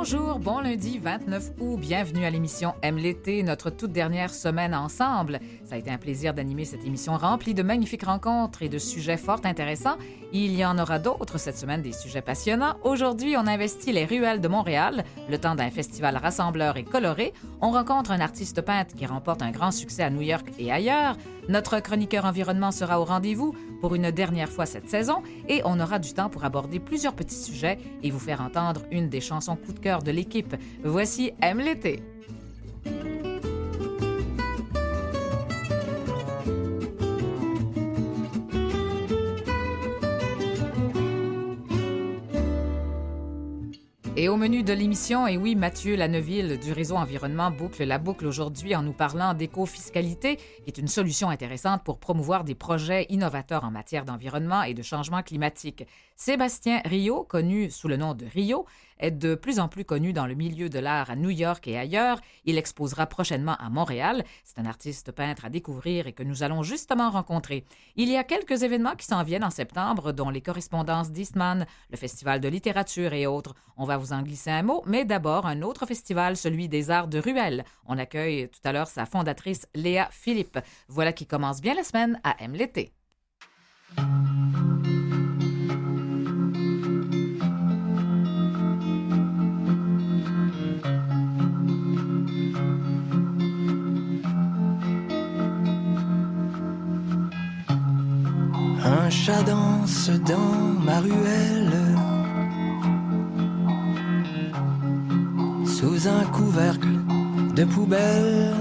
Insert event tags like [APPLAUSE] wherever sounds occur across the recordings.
Bonjour, bon lundi 29 août. Bienvenue à l'émission Aime l'été, notre toute dernière semaine ensemble. Ça a été un plaisir d'animer cette émission remplie de magnifiques rencontres et de sujets fort intéressants. Il y en aura d'autres cette semaine, des sujets passionnants. Aujourd'hui, on investit les ruelles de Montréal. Le temps d'un festival rassembleur et coloré. On rencontre un artiste peintre qui remporte un grand succès à New York et ailleurs. Notre chroniqueur environnement sera au rendez-vous pour une dernière fois cette saison et on aura du temps pour aborder plusieurs petits sujets et vous faire entendre une des chansons coup de cœur de l'équipe. Voici Aime l'été. Et au menu de l'émission, et oui, Mathieu Lanneville du réseau Environnement boucle la boucle aujourd'hui en nous parlant d'éco-fiscalité, qui est une solution intéressante pour promouvoir des projets innovateurs en matière d'environnement et de changement climatique. Sébastien Rio, connu sous le nom de Rio, est de plus en plus connu dans le milieu de l'art à New York et ailleurs. Il exposera prochainement à Montréal. C'est un artiste peintre à découvrir et que nous allons justement rencontrer. Il y a quelques événements qui s'en viennent en septembre, dont les correspondances d'Eastman, le Festival de littérature et autres. On va vous en glisser un mot, mais d'abord un autre festival, celui des arts de Ruelle. On accueille tout à l'heure sa fondatrice Léa Philippe. Voilà qui commence bien la semaine à M l'été. Un chat danse dans ma ruelle sous un couvercle de poubelle.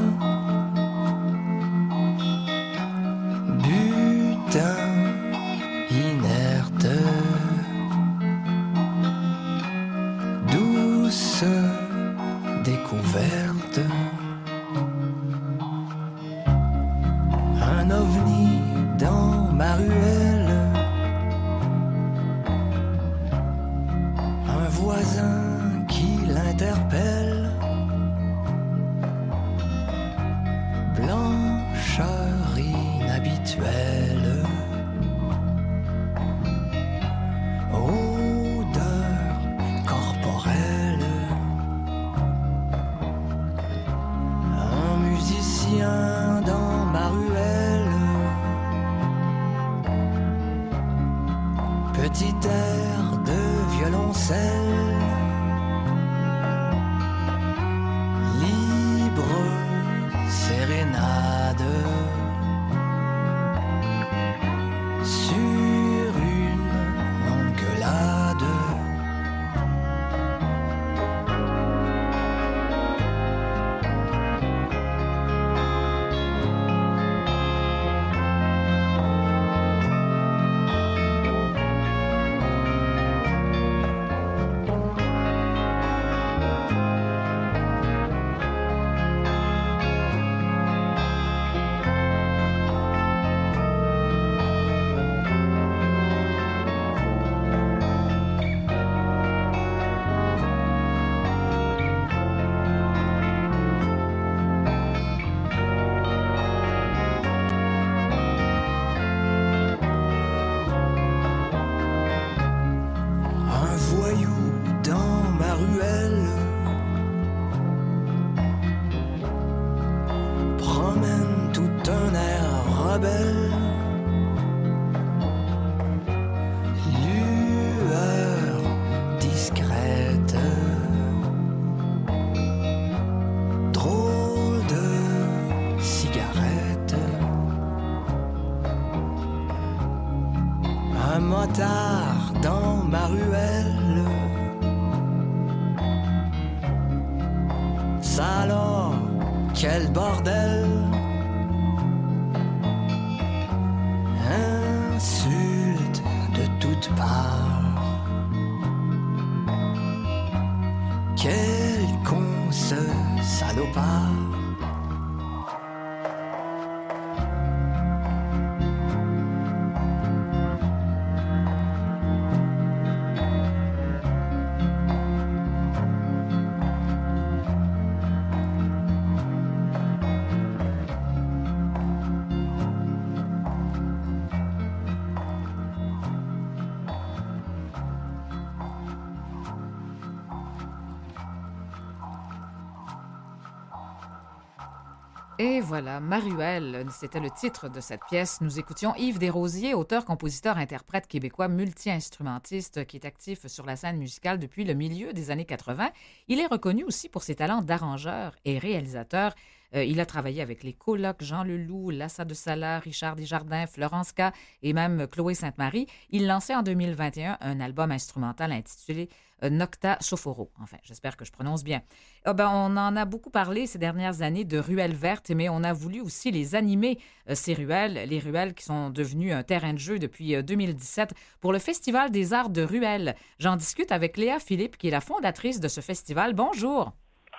Et voilà, Maruelle, c'était le titre de cette pièce. Nous écoutions Yves Desrosiers, auteur, compositeur, interprète québécois, multi-instrumentiste qui est actif sur la scène musicale depuis le milieu des années 80. Il est reconnu aussi pour ses talents d'arrangeur et réalisateur. Euh, il a travaillé avec les colocs Jean Leloup, Lassa de Sala, Richard Desjardins, Florence K et même Chloé Sainte-Marie. Il lançait en 2021 un album instrumental intitulé Nocta Soforo. Enfin, j'espère que je prononce bien. Ah ben, on en a beaucoup parlé ces dernières années de ruelles vertes, mais on a voulu aussi les animer, euh, ces ruelles, les ruelles qui sont devenues un terrain de jeu depuis 2017 pour le Festival des arts de ruelles. J'en discute avec Léa Philippe, qui est la fondatrice de ce festival. Bonjour.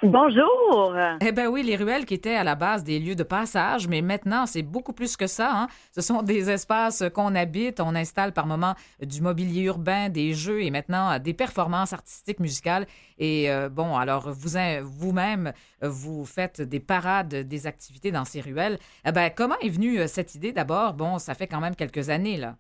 Bonjour. Eh bien oui, les ruelles qui étaient à la base des lieux de passage, mais maintenant c'est beaucoup plus que ça. Hein. Ce sont des espaces qu'on habite, on installe par moments du mobilier urbain, des jeux et maintenant des performances artistiques musicales. Et euh, bon, alors vous vous-même, vous faites des parades, des activités dans ces ruelles. Eh bien, comment est venue cette idée? D'abord? Bon, ça fait quand même quelques années là.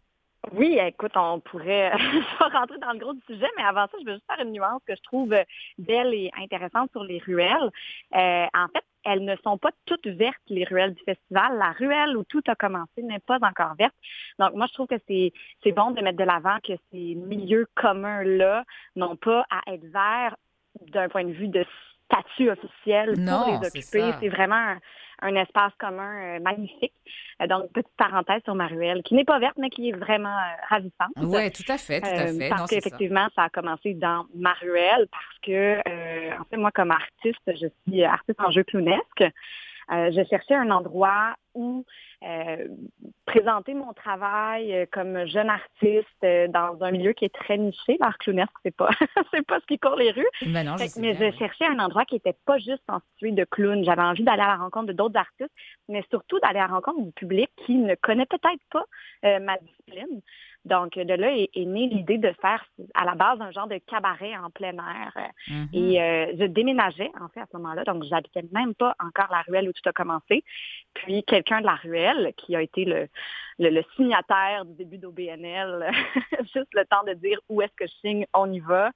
Oui, écoute, on pourrait [LAUGHS] rentrer dans le gros du sujet, mais avant ça, je veux juste faire une nuance que je trouve belle et intéressante sur les ruelles. Euh, en fait, elles ne sont pas toutes vertes, les ruelles du festival. La ruelle où tout a commencé n'est pas encore verte. Donc, moi, je trouve que c'est bon de mettre de l'avant que ces milieux communs-là n'ont pas à être verts d'un point de vue de statut officiel pour les occuper. C'est vraiment un espace commun euh, magnifique. Euh, donc, petite parenthèse sur Maruelle, qui n'est pas verte, mais qui est vraiment euh, ravissante. Oui, tout à fait, tout à fait. parce qu'effectivement, ça. a commencé dans Maruelle, parce que, en fait, moi, comme artiste, je suis artiste en jeu clownesque. Euh, je cherchais un endroit où euh, présenter mon travail euh, comme jeune artiste dans un milieu qui est très niché. L'art clownesque, c'est pas, [LAUGHS] c'est pas ce qui court les rues. Ben non, je mais je cherchais un endroit qui était pas juste constitué de clowns. J'avais envie d'aller à la rencontre de d'autres artistes, mais surtout d'aller à la rencontre du public qui ne connaît peut-être pas ma discipline. Donc, de là est, née l'idée de faire à la base un genre de cabaret en plein air. Mm-hmm. Et euh, je déménageais, en fait, à ce moment-là. Donc, j'habitais même pas encore la ruelle où tout a commencé. Puis, quelqu'un de la ruelle, qui a été le, le, signataire du début d'OBNL, [LAUGHS] juste le temps de dire où est-ce que je signe, on y va,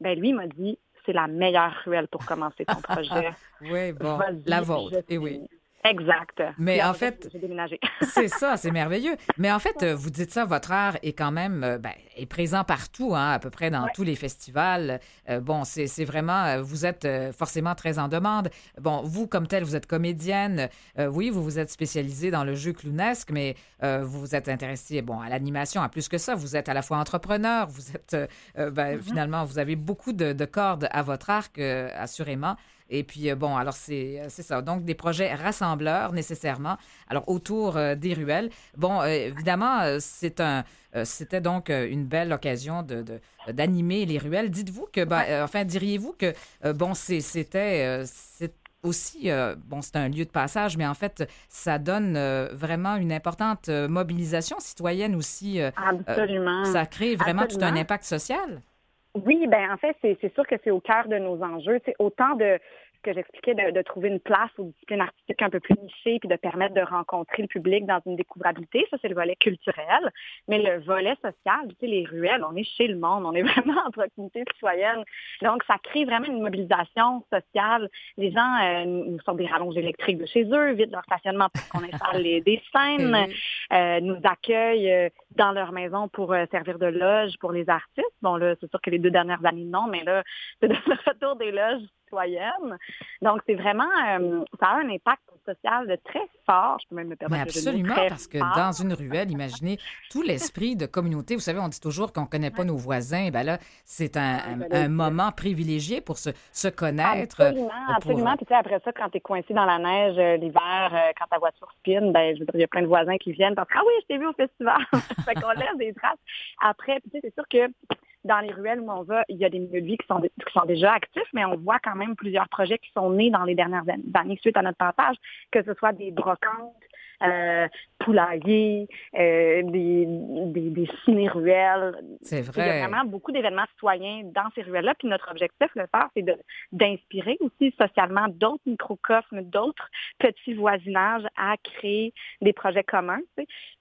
ben lui m'a dit, c'est la meilleure ruelle pour commencer ton [LAUGHS] projet. oui, bon, la vôtre, et oui. Exact. Mais en fait, [LAUGHS] c'est ça, c'est merveilleux. Mais en fait, vous dites ça, votre art est quand même euh, ben, est présent partout, hein, à peu près dans tous les festivals. Euh, bon, c'est vraiment, euh, vous êtes forcément très en demande. Bon, vous comme tel, vous êtes comédienne. oui, vous vous êtes spécialisée dans le jeu clownesque, mais vous vous êtes intéressée, bon, à l'animation, à plus que ça. Vous êtes à la fois entrepreneur, vous êtes, ben, mm-hmm. finalement, vous avez beaucoup de, de cordes à votre arc, assurément. Et puis, euh, bon, alors c'est ça. Donc, des projets rassembleurs nécessairement. Alors, autour euh, des ruelles. Bon, euh, évidemment, c'est un. C'était donc une belle occasion de, d'animer les ruelles. Dites-vous que, ben, enfin, diriez-vous que, bon, c'était aussi, bon, c'est un lieu de passage, mais en fait, ça donne vraiment une importante mobilisation citoyenne aussi. Absolument. ça crée vraiment tout un impact social. Oui, ben en fait, c'est sûr que c'est au cœur de nos enjeux. C'est autant de que j'expliquais, de, de, trouver une place aux disciplines artistiques un peu plus nichées, puis de permettre de rencontrer le public dans une découvrabilité. Ça, c'est le volet culturel. Mais le volet social, tu sais, les ruelles, on est chez le monde, on est [LAUGHS] vraiment en proximité citoyenne. Donc, ça crée vraiment une mobilisation sociale. Les gens euh, nous sortent des rallonges électriques de chez eux, vident leur stationnement pour qu'on installe les, des scènes, [LAUGHS] euh, nous accueillent euh, dans leur maison pour servir de loge pour les artistes. Bon, là, c'est sûr que les deux dernières années, non, mais là, c'est le retour des loges donc, c'est vraiment, euh, ça a un impact social de très fort. Je peux même me permettre Mais absolument, parce que dans une ruelle, imaginez tout l'esprit de communauté. Vous savez, on dit toujours qu'on ne connaît pas nos voisins. Ben là, c'est un, un, moment privilégié pour se, se connaître. Absolument, absolument. Puis tu sais, après ça, quand tu es coincé dans la neige euh, l'hiver, euh, quand ta voiture spin, ben, je veux dire, il y a plein de voisins qui viennent parce que, ah oui, je t'ai vu au festival. [LAUGHS] fait qu'on laisse des traces. Après, tu sais, c'est sûr que dans les ruelles où on va, il y a des milieux de vie qui sont, qui sont déjà actifs, mais on voit quand même plusieurs projets qui sont nés dans les dernières années suite à notre passage, que ce soit des brocantes, euh, poulaillers, euh, des, des, des ciné-ruelles. C'est vrai. Il y a vraiment beaucoup d'événements citoyens dans ces ruelles-là. Puis notre objectif, le faire, c'est d'inspirer aussi socialement d'autres microcosmes, d'autres petits voisinages à créer des projets communs.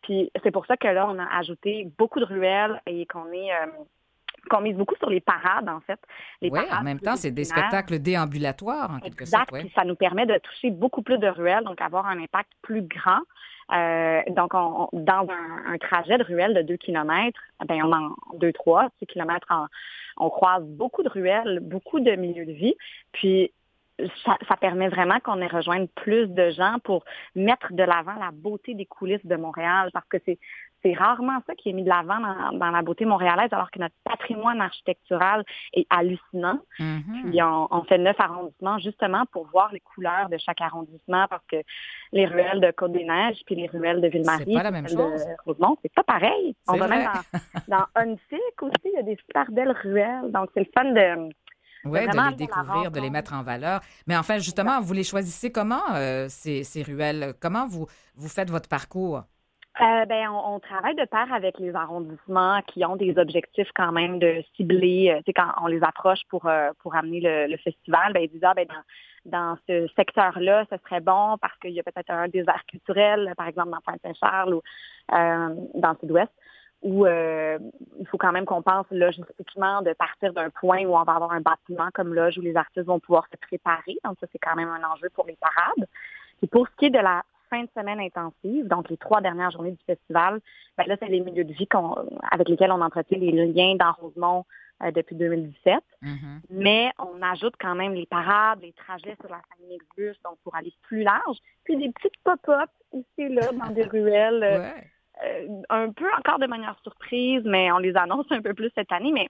Puis c'est pour ça que là, on a ajouté beaucoup de ruelles et qu'on est... Euh, qu'on mise beaucoup sur les parades, en fait. oui, en même temps, c'est des spectacles déambulatoires, en quelque sorte. Exact, ça nous permet de toucher beaucoup plus de ruelles, donc avoir un impact plus grand. Euh, donc, on, dans un, trajet de ruelles de 2 km, ben, on en 2, 3, 6 km, on croise beaucoup de ruelles, beaucoup de milieux de vie. Puis, ça, ça, permet vraiment qu'on ait rejoint plus de gens pour mettre de l'avant la beauté des coulisses de Montréal parce que c'est c'est rarement ça qui est mis de l'avant dans, la beauté montréalaise, alors que notre patrimoine architectural est hallucinant. Mm-hmm. Puis on, fait neuf arrondissements justement pour voir les couleurs de chaque arrondissement, parce que les ruelles de Côte-des-Neiges puis les ruelles de Ville-Marie, c'est pas la même chose. Rosemont, c'est pas pareil. On va même dans, dans aussi, il y a des super belles ruelles. Donc c'est le fun de oui, de les découvrir, de les mettre en valeur. Mais enfin, justement, vous les choisissez comment, euh, ces, ces, ruelles? Comment vous, vous faites votre parcours? Euh, ben, on, travaille de pair avec les arrondissements qui ont des objectifs quand même de cibler. Euh, quand on les approche pour euh, pour amener le, festival, ben, ils disent ah, ben, dans, ce secteur-là, ce serait bon parce qu'il y a peut-être un désert culturel, par exemple dans Pointe-Saint-Charles ou dans le Sud-Ouest, où il faut quand même qu'on pense logistiquement de partir d'un point où on va avoir un bâtiment comme loge où les artistes vont pouvoir se préparer. Donc ça, c'est quand même un enjeu pour les parades. Et pour ce qui est de la fin de semaine intensive, donc les trois dernières journées du festival, ben là, c'est les milieux de vie avec lesquels on entretient les liens dans Rosemont euh, depuis 2017. Mm-hmm. Mais on ajoute quand même les parades, les trajets sur la famille Bus, donc pour aller plus large, puis des petites pop-up ici là dans des [LAUGHS] ruelles. Euh, euh, un peu encore de manière surprise, mais on les annonce un peu plus cette année, mais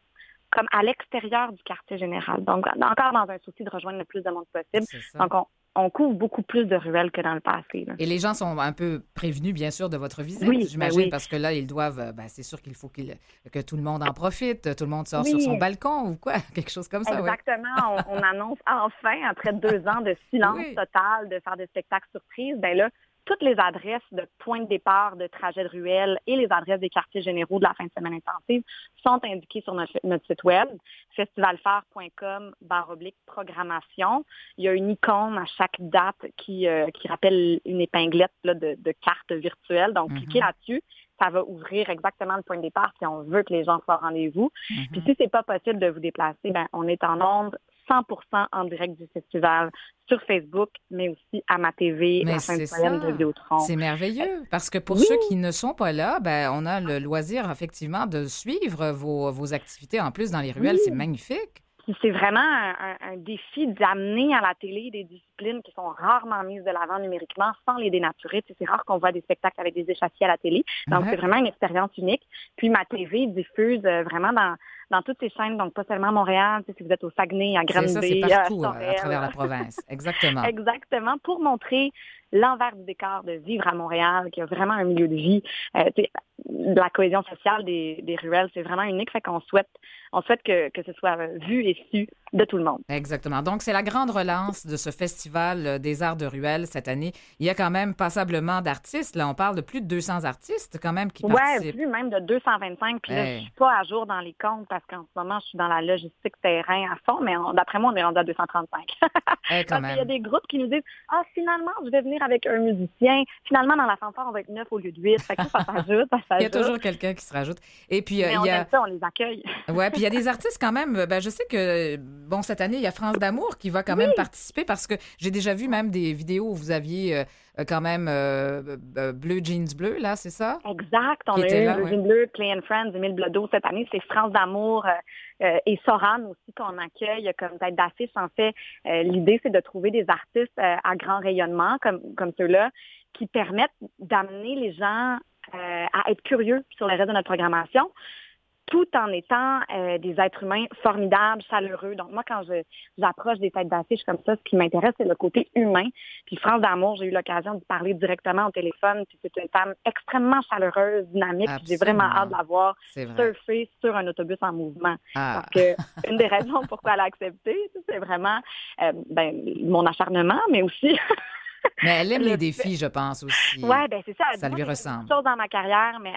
comme à l'extérieur du quartier général. Donc, encore dans un souci de rejoindre le plus de monde possible. Donc, on, on couvre beaucoup plus de ruelles que dans le passé. Et les gens sont un peu prévenus, bien sûr, de votre visite, oui, ben j'imagine, parce que là, ils doivent, euh, ben, c'est sûr qu'il faut que tout le monde en profite, tout le monde sort sur son balcon ou quoi, [LAUGHS] quelque chose comme ça. Exactement. on, annonce enfin, après deux ans de [LAUGHS] silence total, de faire des spectacles surprises, ben là, toutes les adresses de points de départ de trajet de ruelle et les adresses des quartiers généraux de la fin de semaine intensive sont indiquées sur notre, site web, festivalphare.com oblique programmation. Il y a une icône à chaque date qui, euh, qui rappelle une épinglette de, de carte virtuelle. Donc, cliquez mm-hmm. là-dessus ça va ouvrir exactement le point de départ si on veut que les gens soient au rendez-vous. Mm-hmm. Puis si c'est pas possible de vous déplacer, ben on est en onde 100% en direct du festival sur Facebook, mais aussi à ma TV, la fin de semaine de Vidéotron. C'est merveilleux, parce que pour ceux qui ne sont pas là, ben, on a le loisir, effectivement, de suivre vos, vos activités en plus dans les ruelles. C'est magnifique. C'est vraiment un, défi d'amener à la télé des disciplines qui sont rarement mises de l'avant numériquement sans les dénaturer. c'est rare qu'on voit des spectacles avec des échassiers à la télé. Donc, c'est vraiment une expérience unique. Puis, ma TV diffuse euh, vraiment dans, dans toutes ces chaînes, donc pas seulement Montréal, si vous êtes au Saguenay, à Granby, à, partout, à travers la province. Exactement. [LAUGHS] Exactement, pour montrer l'envers du décor de vivre à Montréal, qui a vraiment un milieu de vie. Euh, la cohésion sociale des, des ruelles, c'est vraiment unique. Fait qu'on souhaite, on souhaite que, que, ce soit vu et su de tout le monde. Exactement. Donc, c'est la grande relance de ce festival euh, des arts de ruelles cette année. Il y a quand même passablement d'artistes. Là, on parle de plus de 200 artistes quand même qui participent. Oui, plus même de 225. Puis là, je suis pas à jour dans les comptes parce qu'en ce moment, je suis dans la logistique terrain à fond, mais d'après moi, on est rendu à 235. Eh, [LAUGHS] quand Il y a des groupes qui nous disent, ah, finalement, je vais venir avec un musicien. Finalement, dans la fanfare, on va être neuf au lieu de huit. ça [LAUGHS] s'ajoute, Il y a toujours quelqu'un qui se rajoute. Et puis, euh, il y a... ça, on les accueille. [LAUGHS] ouais, puis il y a des [LAUGHS] artistes quand même. Ben, je sais que, bon, cette année, il y a France d'Amour qui va quand même participer parce que j'ai déjà vu même des vidéos où vous aviez euh, quand même Bleu Jeans Bleu, là, c'est ça? Exact. On a eu Bleu Jeans Bleu, Play and Friends, Emile Blodeau cette année. C'est France d'Amour et Soran aussi qu'on accueille comme tête d'affiche. En fait, l'idée, c'est de trouver des artistes à grand rayonnement comme, comme ceux-là qui permettent d'amener les gens euh, à être curieux sur le reste de notre programmation tout en étant euh, des êtres humains formidables, chaleureux. Donc moi, quand j'approche des têtes d'affiche comme ça, ce qui m'intéresse, c'est le côté humain. Puis France d'amour, j'ai eu l'occasion de parler directement au téléphone. Puis c'est une femme extrêmement chaleureuse, dynamique. J'ai vraiment hâte de la voir surfer sur un autobus en mouvement. Ah. que [LAUGHS] une des raisons pourquoi elle a accepté, c'est vraiment euh, ben, mon acharnement, mais aussi Mais elle aime [LAUGHS] les défis, je pense aussi. Oui, ben c'est ça. Ça lui ressemble. chose dans ma carrière, mais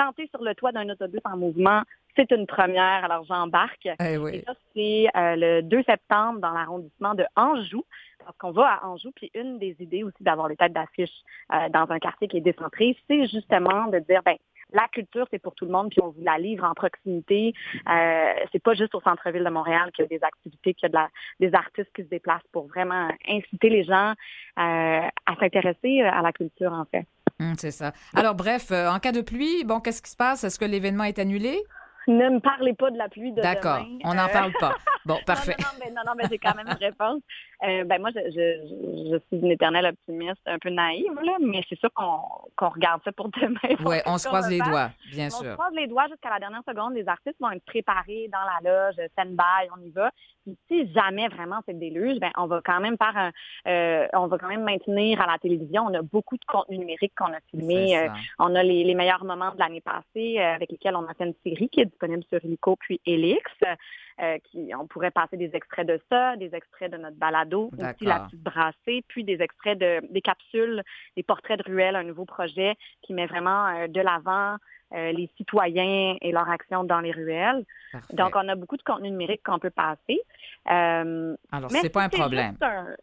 chanter sur le toit d'un autobus en mouvement, c'est une première. Alors j'embarque. Eh oui. Et ça, c'est euh, le 2 septembre dans l'arrondissement de Anjou. Parce qu'on va à Anjou, puis une des idées aussi d'avoir les têtes d'affiche euh, dans un quartier qui est décentré, c'est justement de dire, ben la culture, c'est pour tout le monde, puis on vous la livre en proximité. Euh, c'est pas juste au centre-ville de Montréal qu'il y a des activités, qu'il y a de la, des artistes qui se déplacent pour vraiment inciter les gens euh, à s'intéresser à la culture, en fait. Hum, c'est ça. Alors, bref, en cas de pluie, bon, qu'est-ce qui se passe? Est-ce que l'événement est annulé? Ne me parlez pas de la pluie de D'accord, on n'en parle pas. Bon, [LAUGHS] parfait. non, non, mais, non, non, mais j'ai quand même une réponse. Euh, ben moi, je, je, je, suis une éternelle optimiste, un peu naïve, là, mais c'est sûr qu'on regarde ça pour demain. [LAUGHS] Oui, on se croise les doigts, bien sûr. On se croise les doigts jusqu'à la dernière seconde. Les artistes vont être préparés dans la loge, stand-by, on y va. Puis si jamais vraiment c'est le déluge, ben on va quand même faire un, euh, on va quand même maintenir à la télévision. On a beaucoup de contenu numérique qu'on a filmé. Euh, on a les, les, meilleurs moments de l'année passée euh, avec lesquels on a fait une série qui est disponible sur Helico puis Elix. Euh, qui, on pourrait passer des extraits de ça, des extraits de notre balado, aussi la petite brassée, puis des extraits de des capsules, des portraits de ruelles, un nouveau projet qui met vraiment euh, de l'avant euh, les citoyens et leur action dans les ruelles. Donc, on a beaucoup de contenu numérique qu'on peut passer. Euh, Alors, c'est pas un problème.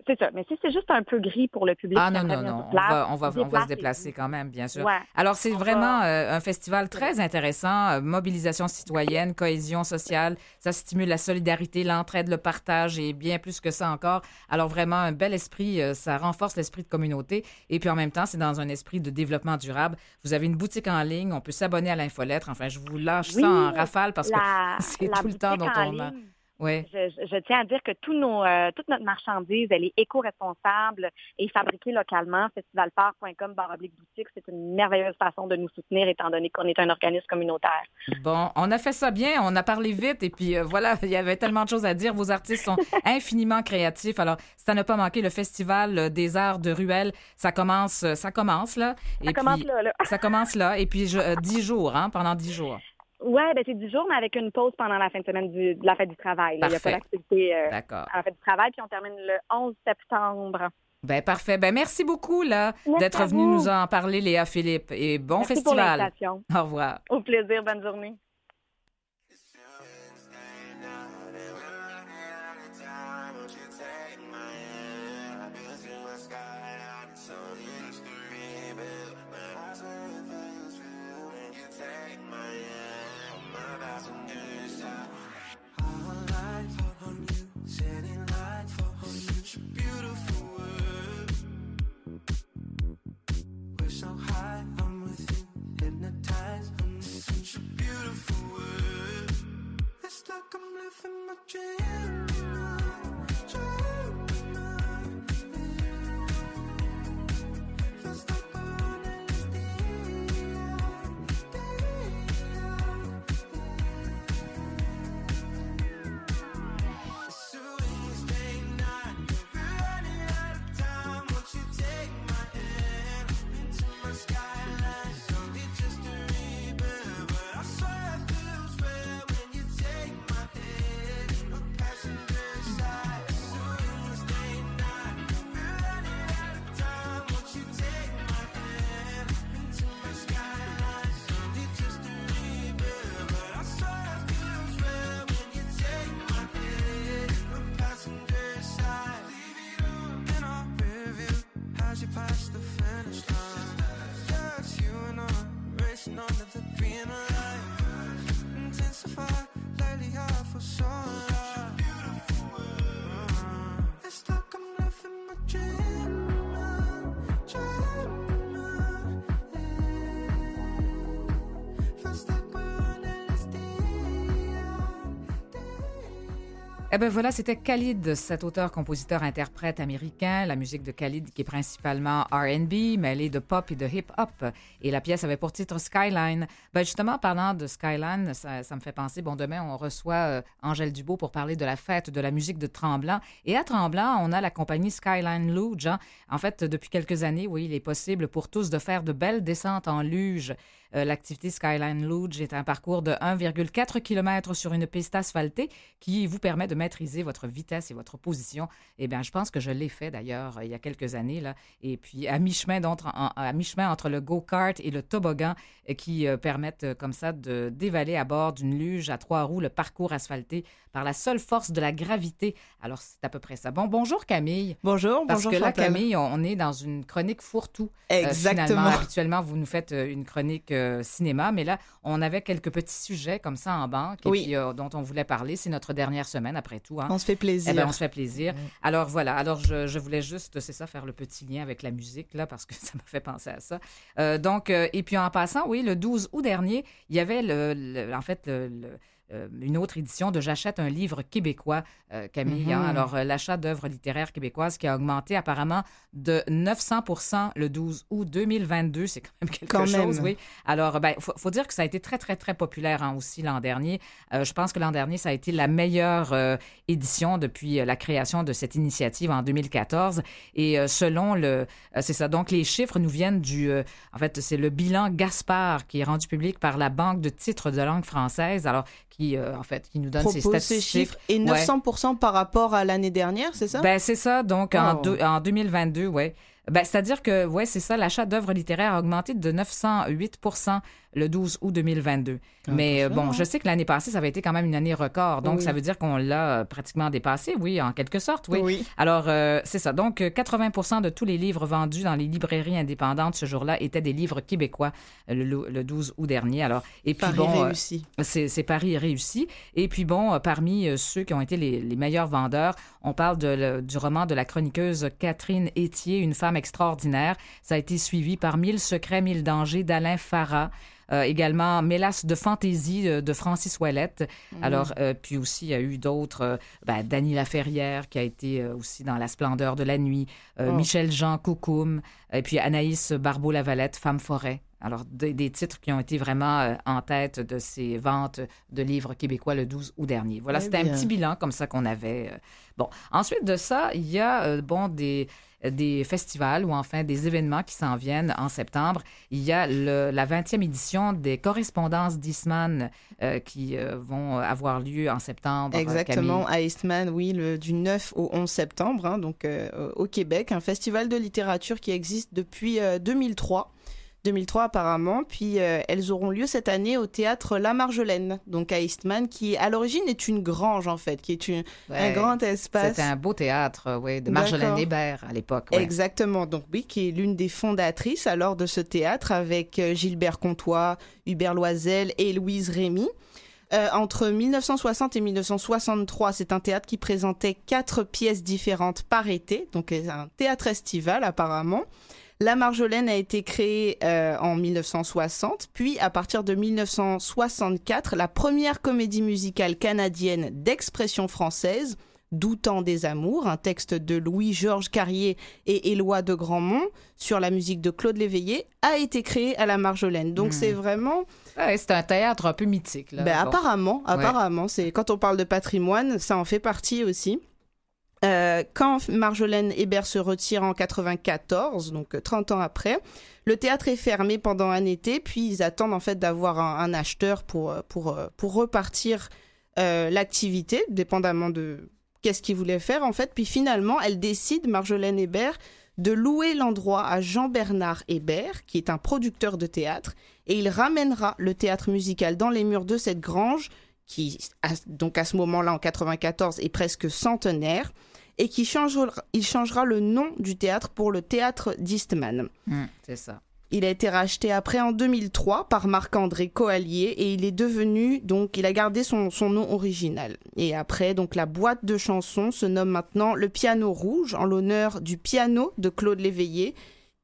C'est ça. Mais si c'est juste un peu gris pour le public, ah non, non, non. on, va, on, va, on va se déplacer quand même, bien sûr. Alors, c'est vraiment euh, un festival très intéressant. mobilisation citoyenne, cohésion sociale. Ça stimule la solidarité, l'entraide, le partage et bien plus que ça encore. Alors, vraiment, un bel esprit. ça renforce l'esprit de communauté. Et puis, en même temps, c'est dans un esprit de développement durable. Vous avez une boutique en ligne. On peut s'abonner à l'infolettre. Enfin, je vous lâche ça en rafale parce que [LAUGHS] c'est tout le temps dont on a. Oui. Je, tiens à dire que tout nos, euh, toute notre marchandise, elle est éco-responsable et fabriquée localement. Festivalpart.com baroblique boutique, c'est une merveilleuse façon de nous soutenir étant donné qu'on est un organisme communautaire. Bon, on a fait ça bien, on a parlé vite et puis euh, voilà, [LAUGHS] il y avait tellement de choses à dire. Vos artistes sont [LAUGHS] infiniment créatifs. Alors, ça n'a pas manqué le Festival des arts de Ruelle, ça commence, ça commence là. Ça commence là, là. Ça commence là et puis euh, dix jours, hein, pendant dix jours. Oui, ben c'est 10 jours, mais avec une pause pendant la fin de semaine du, de la fête du travail. Il n'y a pas d'activité euh, à la fête du travail, puis on termine le 11 septembre. Ben parfait. Ben merci beaucoup là d'être venu nous en parler, Léa Philippe, et bon merci festival. Pour Au revoir. Au plaisir, bonne journée. dream. the cream Eh bien voilà, c'était Khalid, cet auteur-compositeur-interprète américain. La musique de Khalid qui est principalement R&B, mêlée de pop et de hip-hop. Et la pièce avait pour titre Skyline. Ben justement, parlant de Skyline, ça, me fait penser, bon, demain, on reçoit euh, Angèle Dubois pour parler de la fête de la musique de Tremblant. Et à Tremblant, on a la compagnie Skyline Luge. En fait, depuis quelques années, oui, il est possible pour tous de faire de belles descentes en luge. Euh, l'activité Skyline Luge est un parcours de 1,4 km sur une piste asphaltée qui vous permet de maîtriser votre vitesse et votre position. Eh bien, je pense que je l'ai fait d'ailleurs il y a quelques années. Là. Et puis, à mi-chemin, entre le go-kart et le toboggan euh, qui euh, permettent comme ça de dévaler à bord d'une luge à trois roues le parcours asphalté par la seule force de la gravité. Alors, c'est à peu près ça. Bon, bonjour Camille. Bonjour, Parce bonjour que là, Camille, on est dans une chronique fourre-tout. Exactement. habituellement, vous nous faites une chronique cinéma, mais là, on avait quelques petits sujets comme ça en banque et Oui. puis, euh, dont on voulait parler. C'est notre dernière semaine, après tout. hein. On se fait plaisir. Eh ben, on se fait plaisir. Alors voilà, alors je, je voulais juste, c'est ça, faire le petit lien avec la musique, là, parce que [LAUGHS] ça m'a fait penser à ça. Euh, donc, euh, et puis en passant, oui, le 12 août dernier, il y avait, le, le- en fait, le- le- euh, une autre édition de J'achète un livre québécois, euh, Camille. hein. Mhm. Alors, euh, l'achat d'œuvres littéraires québécoises qui a augmenté apparemment de 900 le 12 août 2022. C'est quand même quelque Quand chose, même. oui. Alors, ben, faut, faut dire que ça a été très, très, très populaire hein, aussi l'an dernier. Euh, je pense que l'an dernier, ça a été la meilleure édition depuis la création de cette initiative en 2014. Et selon le, c'est ça. Donc les chiffres nous viennent du, en fait, c'est le bilan Gaspard qui est rendu public par la Banque de titres de langue française. Alors qui, euh, en fait, qui nous donne ces propose ces statistiques. chiffres et 900% par rapport à l'année dernière, c'est ça? Ben, c'est ça. Donc, en, deux- en 2022, ouais. Ben, c'est-à-dire que, ouais, c'est ça, l'achat d'œuvres littéraires a augmenté de 908 le 12 août 2022. Mais euh, bon, je sais que l'année passée, ça avait été quand même une année record. Donc, Oui. ça veut dire qu'on l'a euh, pratiquement dépassé, oui, en quelque sorte, oui. Oui. Alors, euh, c'est ça. Donc, euh, 80% de tous les livres vendus dans les librairies indépendantes ce jour-là étaient des livres québécois le, le 12 août dernier. Alors, et puis Paris bon, réussi. c'est c'est Paris réussi. Et puis bon, parmi ceux qui ont été les, les meilleurs vendeurs, on parle de le- du roman de la chroniqueuse Catherine Étier, Une femme extraordinaire. Ça a été suivi par Mille secrets, mille dangers d'Alain Farah. Euh, également Mélasse de fantaisie euh, de Francis Ouellette. Alors, euh, puis aussi, il y a eu d'autres, ben, Dany Laferrière qui a été euh, aussi dans La splendeur de la nuit, euh, Oh. Michel Jean Coucoum, et puis Anaïs Barbeau-Lavalette, Femme forêt. Alors, des, des titres qui ont été vraiment euh, en tête de ces ventes de livres québécois le 12 août dernier. Voilà, Très c'était un petit bilan comme ça qu'on avait. euh. Bon, ensuite de ça, il y a, euh, bon, des des festivals ou enfin des événements qui s'en viennent en septembre. Il y a le- la 20e édition des correspondances euh, qui vont avoir lieu en septembre. Exactement, Camille. à Eastman, oui, le, du 9 au 11 septembre, hein, donc au Québec, un festival de littérature qui existe depuis euh, 2003. 2003 apparemment, puis euh, elles auront lieu cette année au théâtre La Marjolaine, donc à Eastman, qui à l'origine est une grange en fait, qui est une- un grand espace. C'était un beau théâtre, oui, de Marjolaine. Hébert à l'époque. ouais. Exactement, donc oui, qui est l'une des fondatrices alors de ce théâtre avec euh, Gilbert Comtois, Hubert Loisel et Louise Rémy. Euh, entre 1960 et 1963, c'est un théâtre qui présentait quatre pièces différentes par été, donc un théâtre estival apparemment. La Marjolaine a été créée euh, en 1960, puis à partir de 1964, la première comédie musicale canadienne d'expression française, Doutant des amours, un texte de Louis-Georges Carrier et Éloi de Grandmont sur la musique de Claude Léveillé, a été créée à la Marjolaine. Donc Hmm. c'est vraiment Ouais, c'est un théâtre un peu mythique. Là. ben, Bon. apparemment, apparemment, c'est quand on parle de patrimoine, ça en fait partie aussi. Euh, quand Marjolaine Hébert se retire en 94, donc euh, 30 ans après, le théâtre est fermé pendant un été, puis ils attendent en fait d'avoir un, acheteur pour euh, pour euh, pour repartir euh, l'activité, dépendamment de qu'est-ce qu'ils voulaient faire en fait. Puis finalement, elle décide Marjolaine Hébert de louer l'endroit à Jean-Bernard Hébert, qui est un producteur de théâtre, et il ramènera le théâtre musical dans les murs de cette grange, qui, à- donc à ce moment-là, en 94, est presque centenaire, et qui changera, il changera le nom du théâtre pour le théâtre d'Eastman. Hum, c'est ça. Il a été racheté après en 2003 par Marc-André Coallier et il est devenu donc il a gardé son, son nom original. Et après donc la boîte de chansons se nomme maintenant le Piano Rouge en l'honneur du piano de Claude Léveillé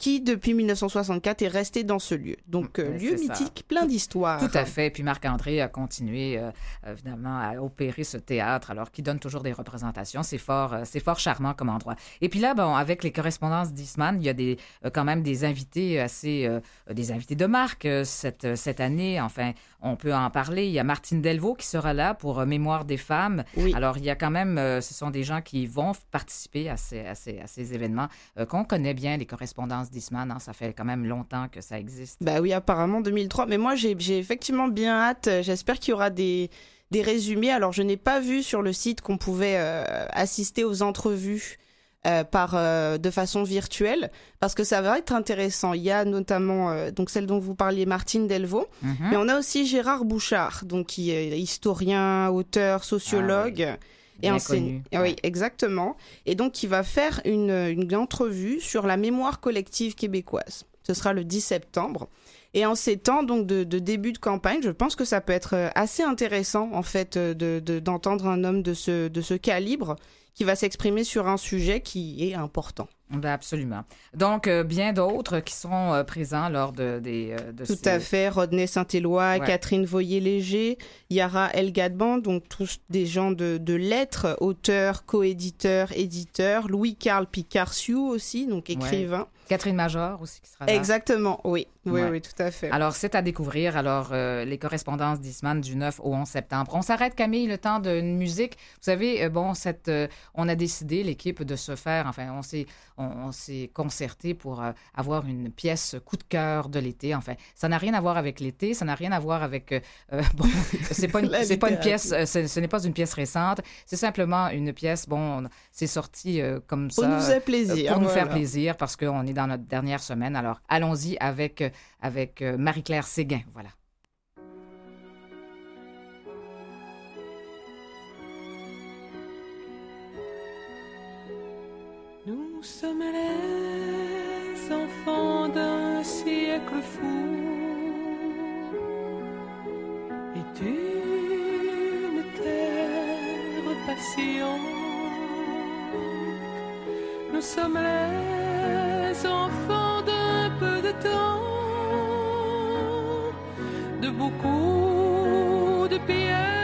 qui depuis 1964 est resté dans ce lieu. Donc euh, lieu ça. mythique, plein d'histoires. Tout à fait. Puis Marc-André a continué, euh, évidemment, à opérer ce théâtre, alors qu'il donne toujours des représentations. C'est fort, euh, c'est fort charmant comme endroit. Et puis là, bon, avec les correspondances d'Isman, il y a des, quand même des invités assez, des invités de marque cette, cette année. Enfin, on peut en parler. Il y a Martine Delvaux qui sera là pour Mémoire des femmes. Oui. Alors, il y a quand même, ce sont des gens qui vont participer à ces, à ces, à ces événements qu'on connaît bien, les correspondances d'Isman. hein. ça fait quand même longtemps que ça existe. Bah oui, apparemment 2003. Mais moi, j'ai effectivement bien hâte. J'espère qu'il y aura des, des résumés. Alors, je n'ai pas vu sur le site qu'on pouvait euh, assister aux entrevues euh, par, euh, de façon virtuelle, parce que ça va être intéressant. Il y a notamment euh, donc celle dont vous parliez, Martine Delvaux, Mhm. mais on a aussi Gérard Bouchard, donc qui est historien, auteur, sociologue. Bien ouais. Oui, exactement. Et donc, il va faire une, une entrevue sur la mémoire collective québécoise. Ce sera le 10 septembre. Et en ces temps donc de, début de campagne, je pense que ça peut être assez intéressant en fait de d'entendre un homme de ce de ce calibre qui va s'exprimer sur un sujet qui est important. Ben absolument. Donc, euh, bien d'autres qui seront euh, présents lors de, des... Euh, Tout à fait. Rodney Saint-Éloi, Catherine Voyer-Léger, Yara El Gadban, donc tous des gens de, de lettres, auteurs, coéditeurs, éditeurs. Louis-Carl Picarciou aussi, donc écrivain. Catherine Major aussi qui sera là. Exactement, oui. Oui, oui, tout à fait. Alors, c'est à découvrir. Alors, euh, les correspondances d'Isman du 9 au 11 septembre. On s'arrête, Camille, le temps d'une musique. Vous savez, euh, bon, cette, euh, on a décidé, l'équipe, de se faire, enfin, on s'est, on, s'est concerté pour avoir une pièce coup de cœur de l'été. Enfin, ça n'a rien à voir avec l'été, ça n'a rien à voir avec, [LAUGHS] bon, c'est pas une, c'est pas une pièce, ce n'est pas une pièce récente, c'est simplement une pièce, bon, c'est sorti comme ça. Pour nous faire plaisir. Pour nous faire plaisir, parce qu'on est dans notre dernière semaine. Alors, allons-y avec avec euh, Marie-Claire Séguin. Voilà. Nous sommes les enfants d'un siècle fou. Et d'une terre patiente. Nous sommes les enfants d'un peu de temps. De beaucoup de pierres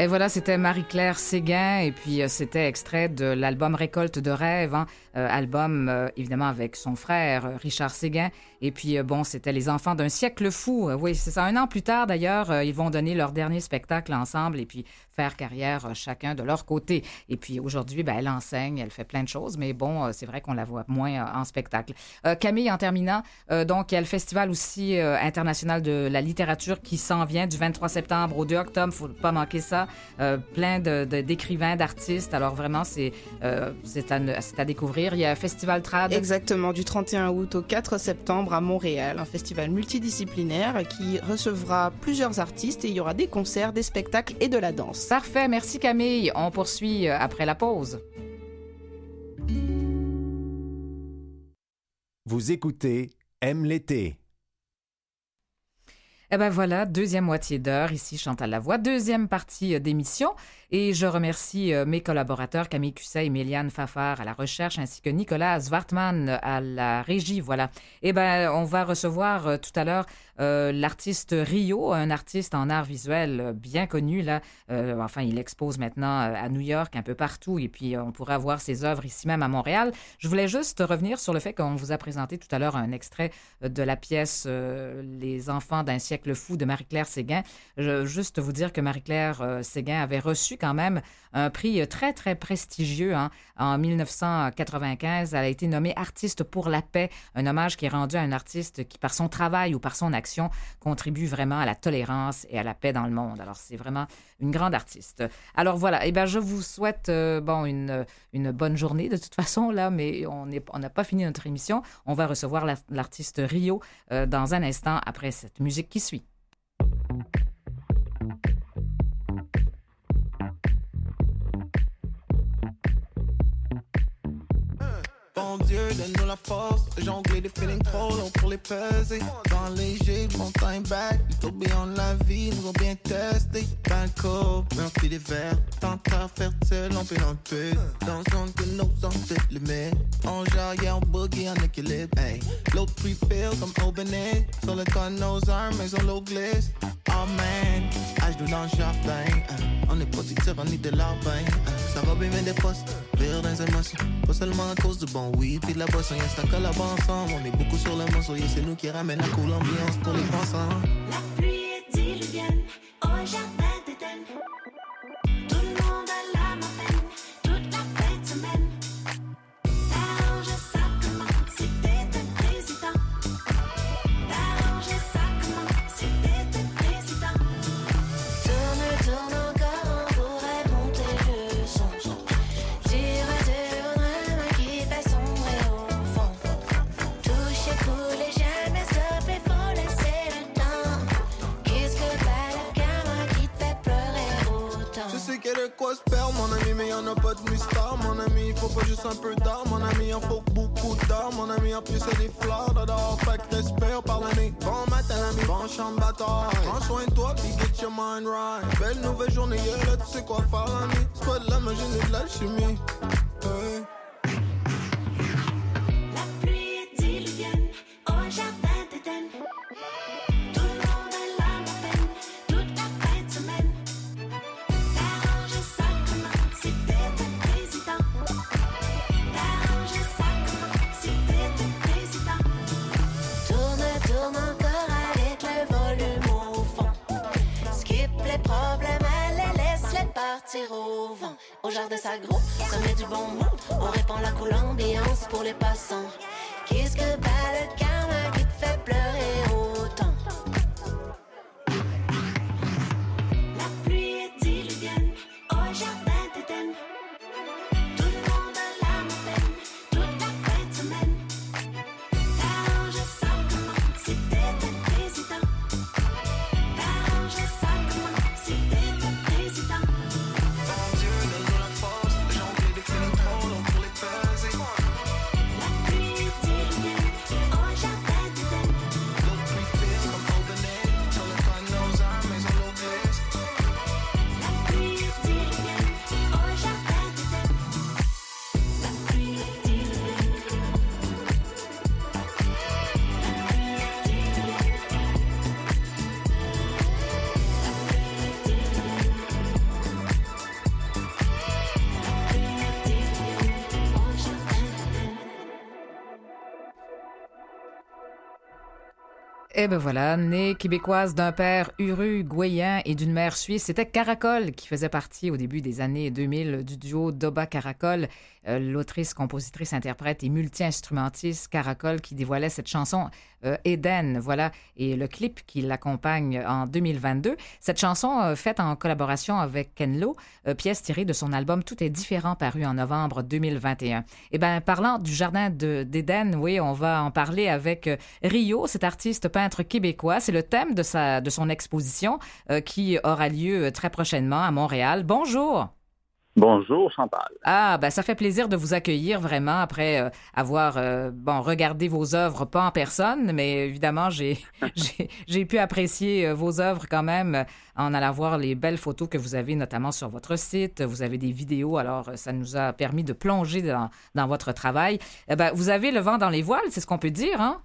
Et voilà, c'était Marie-Claire Séguin et puis euh, c'était extrait de l'album Récolte de rêves, hein, euh, album euh, évidemment avec son frère Richard Séguin. Et puis bon, c'était Les enfants d'un siècle fou. oui, c'est ça. Un an plus tard d'ailleurs, ils vont donner leur dernier spectacle ensemble et puis faire carrière chacun de leur côté. Et puis aujourd'hui, ben, elle enseigne, elle fait plein de choses, mais bon, c'est vrai qu'on la voit moins en spectacle. Camille, en terminant, donc il y a le festival aussi international de la littérature qui s'en vient du 23 septembre au 2 octobre. Faut pas manquer ça. Euh, plein d'écrivains, d'artistes. Alors vraiment, c'est euh, c'est à, à, découvrir. Il y a un festival trad. Exactement, du 31 août au 4 septembre à Montréal, un festival multidisciplinaire qui recevra plusieurs artistes et il y aura des concerts, des spectacles et de la danse. Parfait, merci Camille. On poursuit euh, après la pause. Vous écoutez Aime l'été. Eh ben voilà, deuxième moitié d'heure, ici Chantal Lavoie, deuxième partie euh, d'émission. Et je remercie euh, mes collaborateurs Camille Cusset et Méliane Fafard à la recherche, ainsi que Nicolas Zwartman à la régie. Voilà. Eh ben, on va recevoir euh, tout à l'heure l'artiste Rio, un artiste en art visuel bien connu. Là, enfin, il expose maintenant à New York, un peu partout, et puis on pourrait voir ses œuvres ici même à Montréal. Je voulais juste revenir sur le fait qu'on vous a présenté tout à l'heure un extrait de la pièce Les enfants d'un siècle le fou de Marie-Claire Séguin. Je, juste vous dire que Marie-Claire euh, Séguin avait reçu quand même un prix très, très prestigieux hein. en 1995. Elle a été nommée artiste pour la paix, un hommage qui est rendu à un artiste qui, par son travail ou par son action, contribue vraiment à la tolérance et à la paix dans le monde. Alors, c'est vraiment une grande artiste. Alors voilà, eh bien, je vous souhaite euh, bon, une, bonne journée de toute façon, là, mais on n'a pas fini notre émission. On va recevoir l'artiste Rio euh, dans un instant après cette musique qui suit. Thank you. Bon Dieu, donne-nous la force jongler des feelings trop longs pour les peser. Dans léger, mon time back, tourbillons de la vie nous ont bien testé. Dans le corps, un des verres, tant à faire seul, on peut l'enlever. Dans le zone que nos ondes le met. On jarre, on boogie en équilibre. Hey. L'autre prefill comme Aubenet. Sur le de nos armes, mais on l'eau glisse. Oh man, dans le jardin. On est pas du tyrannie de l'arbin. Ça va bien, mais des postes, vire dans les émotions. Pas seulement à cause du bon oui, puis de la boisson, y'a ça collabo ensemble. On est beaucoup sur le morceau, c'est nous qui ramène la cool ambiance pour les passants. Va se perdre, mon ami, mais y'en a pas de mystère, mon ami. Il faut pas juste un peu d'art, mon ami. Il faut beaucoup d'art, mon ami. En plus, c'est des fleurs fait que respire par l'année. Bon matin, ami, bon champ de bataille. Prends soin de toi, puis get your mind right. Belle nouvelle journée, yeah, là, tu sais quoi faire, l'ami. C'est pas de la magie, de l'alchimie. Partir au vent. Au jardin, ça groupe, ça met du bon mood. On répand la cool ambiance pour les passants. Qu'est-ce que bat le karma qui te fait pleurer? Et ben voilà, née québécoise d'un père uruguayen et d'une mère suisse, c'était Caracol qui faisait partie au début des années 2000 du duo Doba Caracol, euh, l'autrice, compositrice, interprète et multi-instrumentiste Caracol qui dévoilait cette chanson Eden, voilà, et le clip qui l'accompagne en 2022. Cette chanson euh, faite en collaboration avec Ken Lo, euh, pièce tirée de son album Tout est différent paru en novembre 2021. Et ben parlant du jardin de- d'Éden, oui, on va en parler avec euh, Rio, cet artiste peintre québécois. C'est le thème de, sa, de son exposition euh, qui aura lieu euh, très prochainement à Montréal. Bonjour. Bonjour Chantal. Ah, ben ça fait plaisir de vous accueillir vraiment après euh, avoir euh, bon regardé vos œuvres pas en personne, mais évidemment [LAUGHS] j'ai j'ai- pu apprécier euh, vos œuvres quand même en allant voir les belles photos que vous avez notamment sur votre site. Vous avez des vidéos, alors ça nous a permis de plonger dans, dans votre travail. Eh ben, vous avez le vent dans les voiles, c'est ce qu'on peut dire, hein?